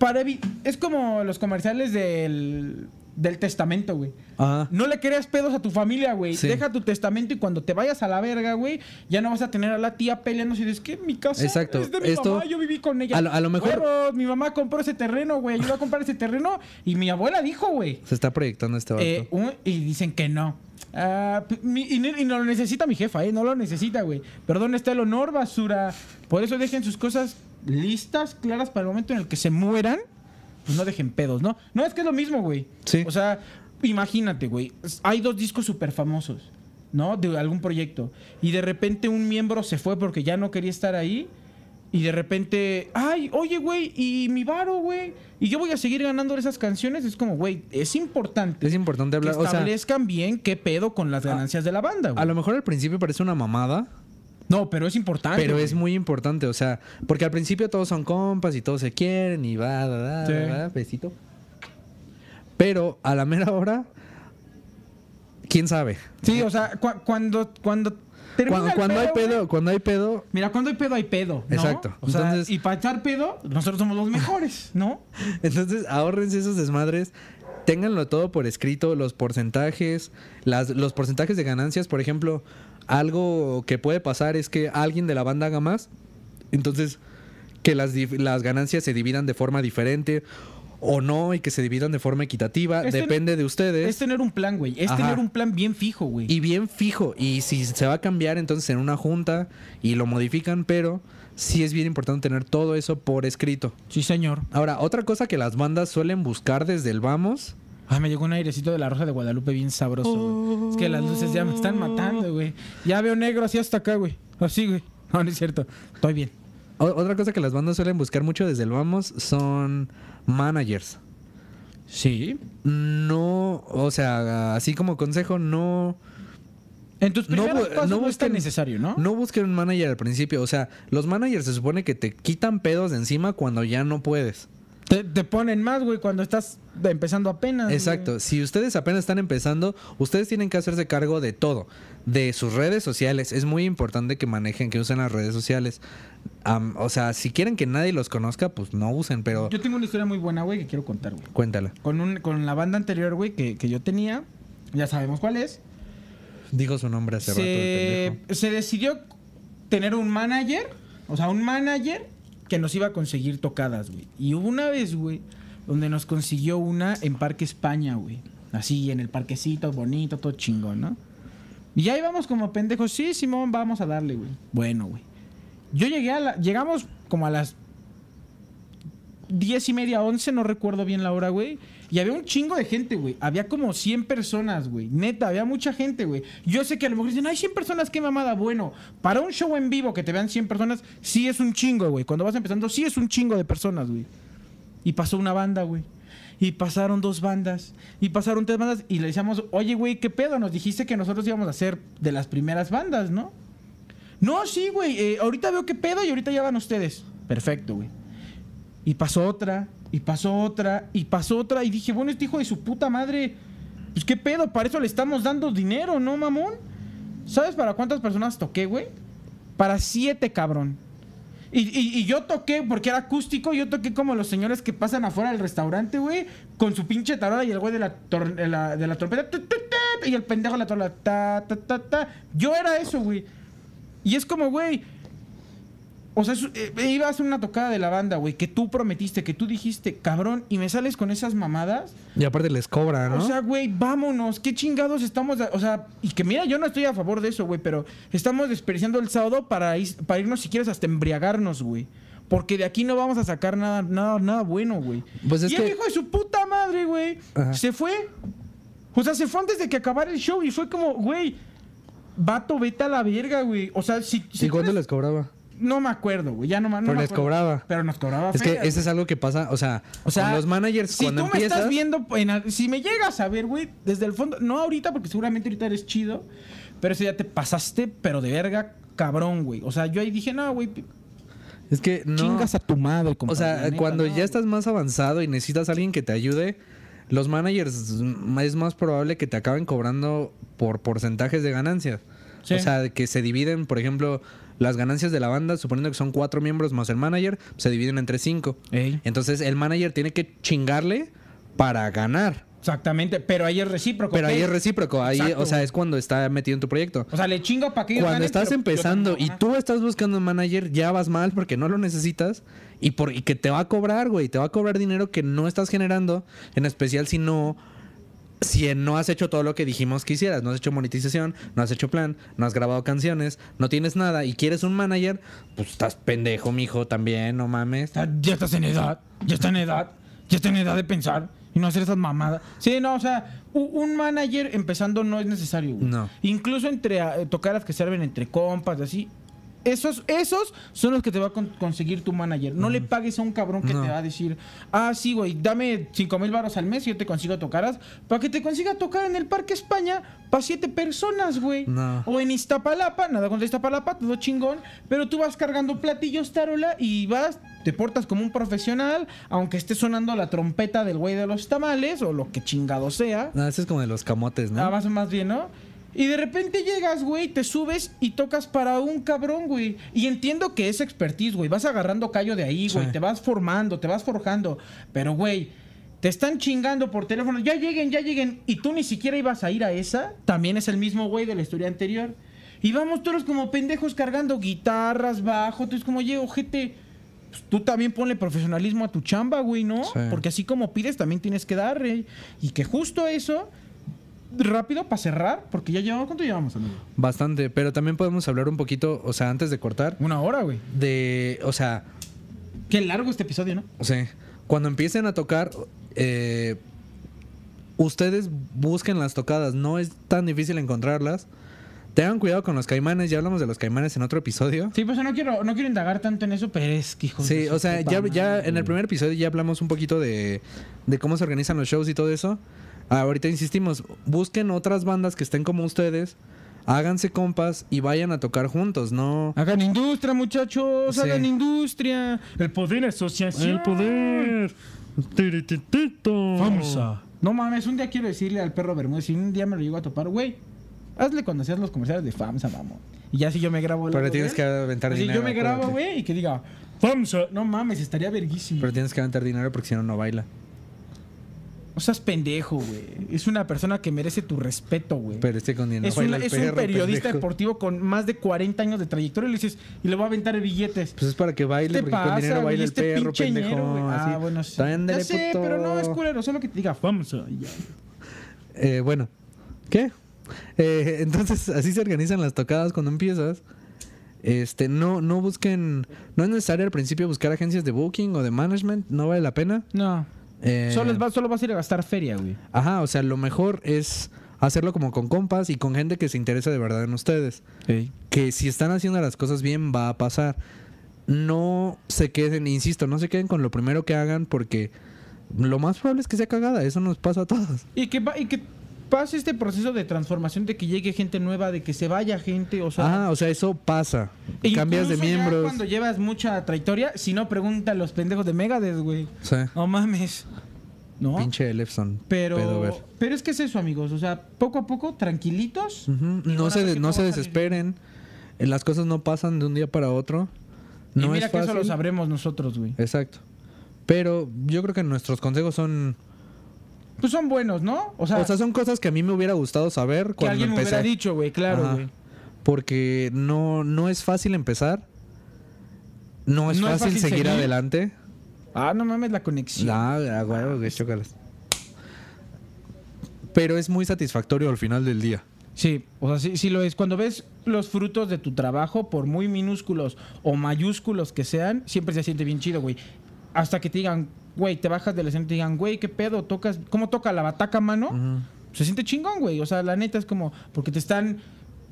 Para es como los comerciales del del testamento, güey. Ajá. No le creas pedos a tu familia, güey. Sí. Deja tu testamento y cuando te vayas a la verga, güey, ya no vas a tener a la tía peleando si es que mi casa Exacto. es de mi Esto- mamá, yo viví con ella. a lo- a lo mejor- mi mamá compró ese terreno, güey. Ayudó a comprar ese terreno y mi abuela dijo, güey. Se está proyectando este vato. eh, un- y dicen que no. Ah, mi- y, y no lo necesita mi jefa, ¿eh? No lo necesita, güey. Perdón, está el honor, basura. Por eso dejen sus cosas listas, claras para el momento en el que se mueran. Pues no dejen pedos, ¿no? No, es que es lo mismo, güey. Sí. O sea, imagínate, güey. Hay dos discos súper famosos, ¿no? De algún proyecto. Y de repente un miembro se fue porque ya no quería estar ahí. Y de repente, ay, oye, güey, y mi varo, güey. Y yo voy a seguir ganando esas canciones. Es como, güey, es importante es importante hablar. que O sea, establezcan bien qué pedo con las ganancias de la banda, güey. a lo mejor al principio parece una mamada, No, pero es importante. pero es muy importante. O sea, porque al principio todos son compas y todos se quieren y va, da, da, Sí. da, besito. Pero a la mera hora, quién sabe. Sí, o sea, cu- cuando, cuando Cuando, cuando hay güey, pedo, cuando hay pedo, Mira, cuando hay pedo, hay pedo. ¿no? Exacto. O sea, y para echar pedo, nosotros somos los mejores, ¿no? (laughs) Entonces, ahórrense esos desmadres. Ténganlo todo por escrito, los porcentajes, las, los porcentajes de ganancias. Por ejemplo, algo que puede pasar es que alguien de la banda haga más. Entonces, que las, las ganancias se dividan de forma diferente o no y que se dividan de forma equitativa. Es Depende de ustedes. Es tener un plan, güey. Es Ajá. tener un plan bien fijo, güey. Y bien fijo. Y si se va a cambiar, entonces en una junta y lo modifican, pero sí es bien importante tener todo eso por escrito. Sí, señor. Ahora, otra cosa que las bandas suelen buscar desde el vamos. Ay, me llegó un airecito de la Rosa de Guadalupe bien sabroso, güey. Es que las luces ya me están matando, güey. Ya veo negro así hasta acá, güey. Así, güey. No, no es cierto. Estoy bien. O- otra cosa que las bandas suelen buscar mucho desde el vamos son managers. Sí. No, o sea, así como consejo, no, En tus No primeros bu- pasos no no, necesario, ¿no? no busquen un manager al principio. O sea, los managers se supone que te quitan pedos de encima cuando ya no puedes. Te, te ponen más, güey, cuando estás empezando apenas. güey. Exacto. Si ustedes apenas están empezando, ustedes tienen que hacerse cargo de todo. De sus redes sociales. Es muy importante que manejen, que usen las redes sociales. O sea, si quieren que nadie los conozca, pues no usen, pero Yo tengo una historia muy buena, güey, que quiero contar, güey. cuéntala. Con, un, con la banda anterior, güey, que, que yo tenía, ya sabemos cuál es. Dijo su nombre hace rato. el Se, pendejo. se decidió tener un manager, o sea, un manager que nos iba a conseguir tocadas, güey. Y hubo una vez, güey, donde nos consiguió una en Parque España, güey. Así, en el parquecito, bonito, todo chingón, ¿no? Y ya íbamos como pendejos, sí, Simón, vamos a darle, güey. Bueno, güey. Yo llegué a la... Llegamos como a las diez y media, once, no recuerdo bien la hora, güey. Y había un chingo de gente, güey. Había como 100 personas, güey. Neta, había mucha gente, güey. Yo sé que a lo mejor dicen, hay 100 personas, qué mamada. Bueno, para un show en vivo que te vean 100 personas, sí es un chingo, güey. Cuando vas empezando, sí es un chingo de personas, güey. Y pasó una banda, güey. Y pasaron dos bandas. Y pasaron tres bandas. Y le decíamos, oye, güey, ¿qué pedo? Nos dijiste que nosotros íbamos a ser de las primeras bandas, ¿no? No, sí, güey. eh, ahorita veo qué pedo y ahorita ya van ustedes. Perfecto, güey. Y pasó otra, y pasó otra, y pasó otra. Y dije, bueno, este hijo de su puta madre, pues qué pedo, para eso le estamos dando dinero, ¿no, mamón? ¿Sabes para cuántas personas toqué, güey? Para siete, cabrón. Y, y- yo toqué, porque era acústico, yo toqué como los señores que pasan afuera del restaurante, güey, con su pinche tarola y el güey de la, de la, de la trompeta, y el pendejo de la tarola, ta, ta, ta, ta. Yo era eso, güey. Y es como, güey, o sea, eh, iba a hacer una tocada de la banda, güey, que tú prometiste, que tú dijiste, cabrón, y me sales con esas mamadas. Y aparte les cobra, ¿no? O sea, güey, vámonos, qué chingados estamos, o sea, y que mira, yo no estoy a favor de eso, güey, pero estamos desperdiciando el sábado para, is- para irnos, si quieres, hasta embriagarnos, güey. Porque de aquí no vamos a sacar nada, nada, nada bueno, güey. Pues es y que- el hijo de su puta madre, güey, se fue. O sea, se fue antes de que acabara el show y fue como, güey, vato, vete a la verga, güey. O sea, si... si ¿Y cuánto eres- les cobraba? No me acuerdo, güey. Ya no, no Pero me les acuerdo. cobraba. Pero nos cobraba. Es que ese es algo que pasa, o sea, o sea, con los managers si cuando tú me empiezas, estás viendo, en si me llegas a ver, güey, desde el fondo, no ahorita, porque seguramente ahorita eres chido, pero ese ya te pasaste, pero de verga, cabrón, güey. O sea, yo ahí dije, no, güey, es que no, chingas a tu madre, o compadre, sea, la neta, cuando no, ya güey. estás más avanzado y necesitas a alguien que te ayude, los managers es más probable que te acaben cobrando por porcentajes de ganancias. Sí. O sea, que se dividen, por ejemplo, las ganancias de la banda, suponiendo que son cuatro miembros más el manager, se dividen entre cinco. Ey. Entonces el manager tiene que chingarle para ganar. Exactamente, pero ahí es recíproco. Pero ahí ¿ok? es recíproco. Ahí, Exacto, o sea, güey. es cuando está metido en tu proyecto. O sea, le chingo para que Cuando ganen, estás empezando y tú estás buscando un manager, ya vas mal porque no lo necesitas y, por, y que te va a cobrar, güey. Te va a cobrar dinero que no estás generando, en especial si no, si no has hecho todo lo que dijimos que hicieras. No has hecho monetización, no has hecho plan, no has grabado canciones, no tienes nada y quieres un manager, pues estás pendejo, mijo, también, no mames. Ya estás en edad, ya está en edad, ya está en edad de pensar y no hacer esas mamadas. Sí, no, o sea, un manager empezando no es necesario. güey. No. Incluso entre eh, tocaras que serven entre compas, así. Esos, esos son los que te va a con- conseguir tu manager. No le pagues a un cabrón que No. te va a decir, ah, sí, güey, dame 5 mil baros al mes y yo te consigo tocaras. Para que te consiga tocar en el Parque España para siete personas, güey. No. O en Iztapalapa, nada contra Iztapalapa, todo chingón. Pero tú vas cargando platillos, tarola, y vas, te portas como un profesional, aunque esté sonando la trompeta del güey de los tamales, o lo que chingado sea. No, ese es como de los camotes, ¿no? Ah, más, más bien, ¿no? Y de repente llegas, güey, te subes y tocas para un cabrón, güey. Y entiendo que es expertise, güey. Vas agarrando callo de ahí, güey. Sí. Te vas formando, te vas forjando. Pero, güey, te están chingando por teléfono. Ya lleguen, ya lleguen. Y tú ni siquiera ibas a ir a esa. También es el mismo güey de la historia anterior. Y vamos todos como pendejos cargando guitarras, bajo. Entonces, como, oye, ojete. pues, tú también ponle profesionalismo a tu chamba, güey, ¿no? Sí. Porque así como pides, también tienes que dar, güey. Y que justo eso rápido para cerrar, porque ya llevamos, ¿cuánto llevamos, amigo? Bastante, pero también podemos hablar un poquito, o sea, antes de cortar, Una hora, güey. de, o sea, Qué largo este episodio, ¿no? O sea, cuando empiecen a tocar, eh, ustedes busquen las tocadas. No es tan difícil encontrarlas. Tengan cuidado con los caimanes. Ya hablamos de los caimanes en otro episodio. Sí, pues no quiero, no quiero indagar tanto en eso, pero es que hijo Sí, o sea, ya, ya en el primer episodio ya hablamos un poquito de, de cómo se organizan los shows y todo eso. Ahorita insistimos, busquen otras bandas que estén como ustedes, háganse compas y vayan a tocar juntos, ¿no? Hagan industria, muchachos, Sí. hagan industria. El poder asociación. poder. FAMSA. No mames, un día quiero decirle al perro Bermúdez, si un día me lo llego a topar, güey, hazle cuando seas los comerciales de FAMSA, vamos. Y ya si yo me grabo el Pero tienes que aventar dinero. yo me grabo, güey, y que diga FAMSA. No mames, estaría verguísimo. Pero tienes que aventar dinero porque si no, no baila. O seas pendejo, güey. Es una persona que merece tu respeto, güey. Pero este con dinero es un, baila el es un periodista pendejo. deportivo con más de 40 años de trayectoria y le dices, y le voy a aventar billetes. Pues es para que baile, ¿Qué porque con pasa, dinero güey? baila el Este perro, pendejo. ñero. Ah, bueno, sí. Ándale, Ya sé, puto. pero no es culero, solo que te diga ya. Eh, bueno, ¿qué? Eh, (laughs) entonces, así se organizan las tocadas cuando empiezas. Este, no, no busquen, no es necesario al principio buscar agencias de booking o de management, no vale la pena. No. Eh, Solo, va- solo vas a ir a gastar feria, güey. Ajá, o sea, lo mejor es hacerlo como con compas y con gente que se interesa de verdad en ustedes. Que si están haciendo las cosas bien, va a pasar. No se queden, insisto, no se queden con lo primero que hagan porque lo más probable es que sea cagada. Eso nos pasa a todos. Y que, va- y que pase este proceso de transformación, de que llegue gente nueva, de que se vaya gente, o sea... Ah, o sea, eso pasa. e Cambias de incluso ya miembros. cuando llevas mucha trayectoria, si no, pregunta a los pendejos de Megadeth, güey. Sí. No mames. ¿No? Pinche Elefson. Pero, pero es que es eso, amigos. O sea, poco a poco, tranquilitos. Y No se, no se salir desesperen. Eh, Las cosas no pasan de un día para otro. y No mira es que eso lo sabremos nosotros, güey. Exacto. Pero yo creo que nuestros consejos son. Pues son buenos, ¿no? O sea, o sea, son cosas que a mí me hubiera gustado saber que cuando alguien me empecé. hubiera dicho, güey, claro, güey. Porque no, no es fácil empezar. No es, No fácil, fácil seguir, seguir. adelante. Ah, no mames la conexión. Ah, a huevo, güey, chócalas. Pero es muy satisfactorio al final del día. Sí, o sea, sí, sí lo es. Cuando ves los frutos de tu trabajo, por muy minúsculos o mayúsculos que sean, siempre se siente bien chido, güey. Hasta que te digan, güey, te bajas del escenario y te digan, güey, ¿qué pedo? ¿Tocas? ¿Cómo toca la bataca, mano? Se siente chingón, güey. O sea, la neta es como, porque te están,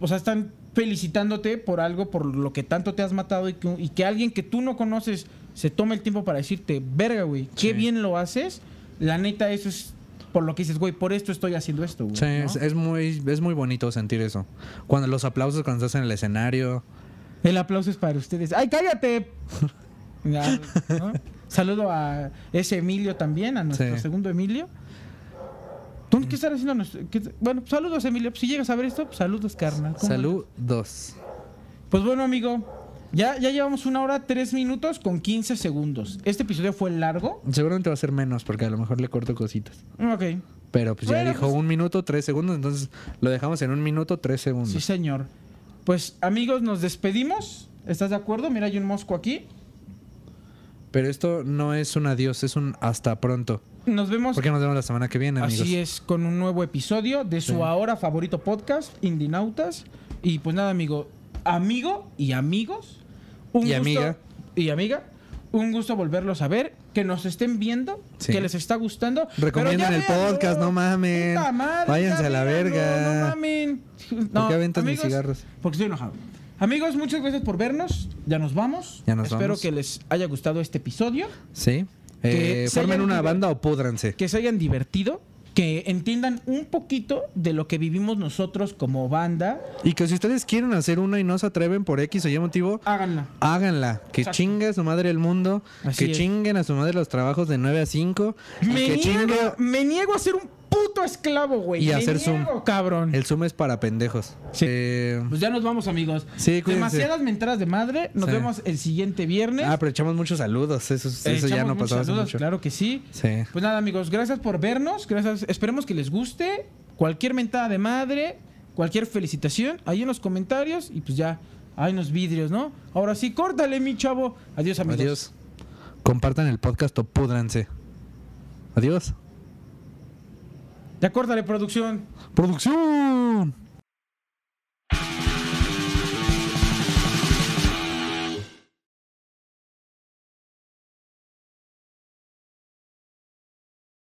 o sea, están felicitándote por algo, por lo que tanto te has matado y que, y que alguien que tú no conoces se tome el tiempo para decirte, verga, güey, qué Sí. bien lo haces. La neta, eso es por lo que dices, güey, por esto estoy haciendo esto, güey. Sí, ¿no? es, es muy, es muy bonito sentir eso. Cuando los aplausos cuando estás en el escenario. El aplauso es para ustedes. ¡Ay, cállate! (laughs) Ya, ¿no? Saludo a ese Emilio también, a nuestro Sí. segundo Emilio. ¿Tú qué estás haciendo? qué- Bueno, saludos, Emilio. Si llegas a ver esto, pues, saludos, carnal. ¿Cómo Salud, dos. Pues bueno, amigo, ya, ya llevamos una hora, tres minutos con 15 segundos. Este episodio fue largo. Seguramente va a ser menos porque a lo mejor le corto cositas. Ok. Pero pues ya dijo pues- un minuto, tres segundos, entonces lo dejamos en un minuto, tres segundos. Sí, señor. Pues amigos, nos despedimos. ¿Estás de acuerdo? Mira, hay un mosco aquí. Pero esto no es un adiós, es un hasta pronto. Nos vemos Porque nos vemos la semana que viene, amigos. Así es, con un nuevo episodio de su Sí. ahora favorito podcast, Indinautas. Y pues nada, amigo, amigo y amigos. Un Y amiga. Y amiga. Un gusto volverlos a ver, que nos estén viendo, Sí. que les está gustando. Recomienden el podcast, no mamen. Madre, Váyanse ya a la verga. No mamen. ¿Por qué aventas mis cigarros? Porque estoy enojado. Amigos, muchas gracias por vernos. Ya nos vamos. Ya nos Espero vamos. que les haya gustado este episodio. Sí. Que Eh, formen una banda o púdranse. que se hayan divertido, que entiendan un poquito de lo que vivimos nosotros como banda. Y que si ustedes quieren hacer una y no se atreven por X o Y motivo, Háganla. háganla. Que Exacto. chingue a su madre el mundo. Así que es. chinguen a su madre los trabajos de 9 a 5. Y Me chingue. niego, me niego a ser un puto esclavo, güey. Y Me hacer Zoom. niego, cabrón. El Zoom es para pendejos. Sí. Eh, Pues ya nos vamos, amigos. Sí, cuídense. Demasiadas mentadas de madre. Nos Sí. vemos el siguiente viernes. ah, pero echamos muchos saludos. Eso, eso ya Echamos no muchos pasaba hace saludos, mucho. Claro que sí. Sí. Pues nada, amigos, gracias por vernos. Gracias. Esperemos que les guste. Cualquier mentada de madre, cualquier felicitación, ahí en los comentarios. Y pues ya, hay unos vidrios, ¿no? Ahora sí, córtale, mi chavo. Adiós, amigos. Adiós. Compartan el podcast o púdranse. Adiós. Ya córtale, producción. Producción.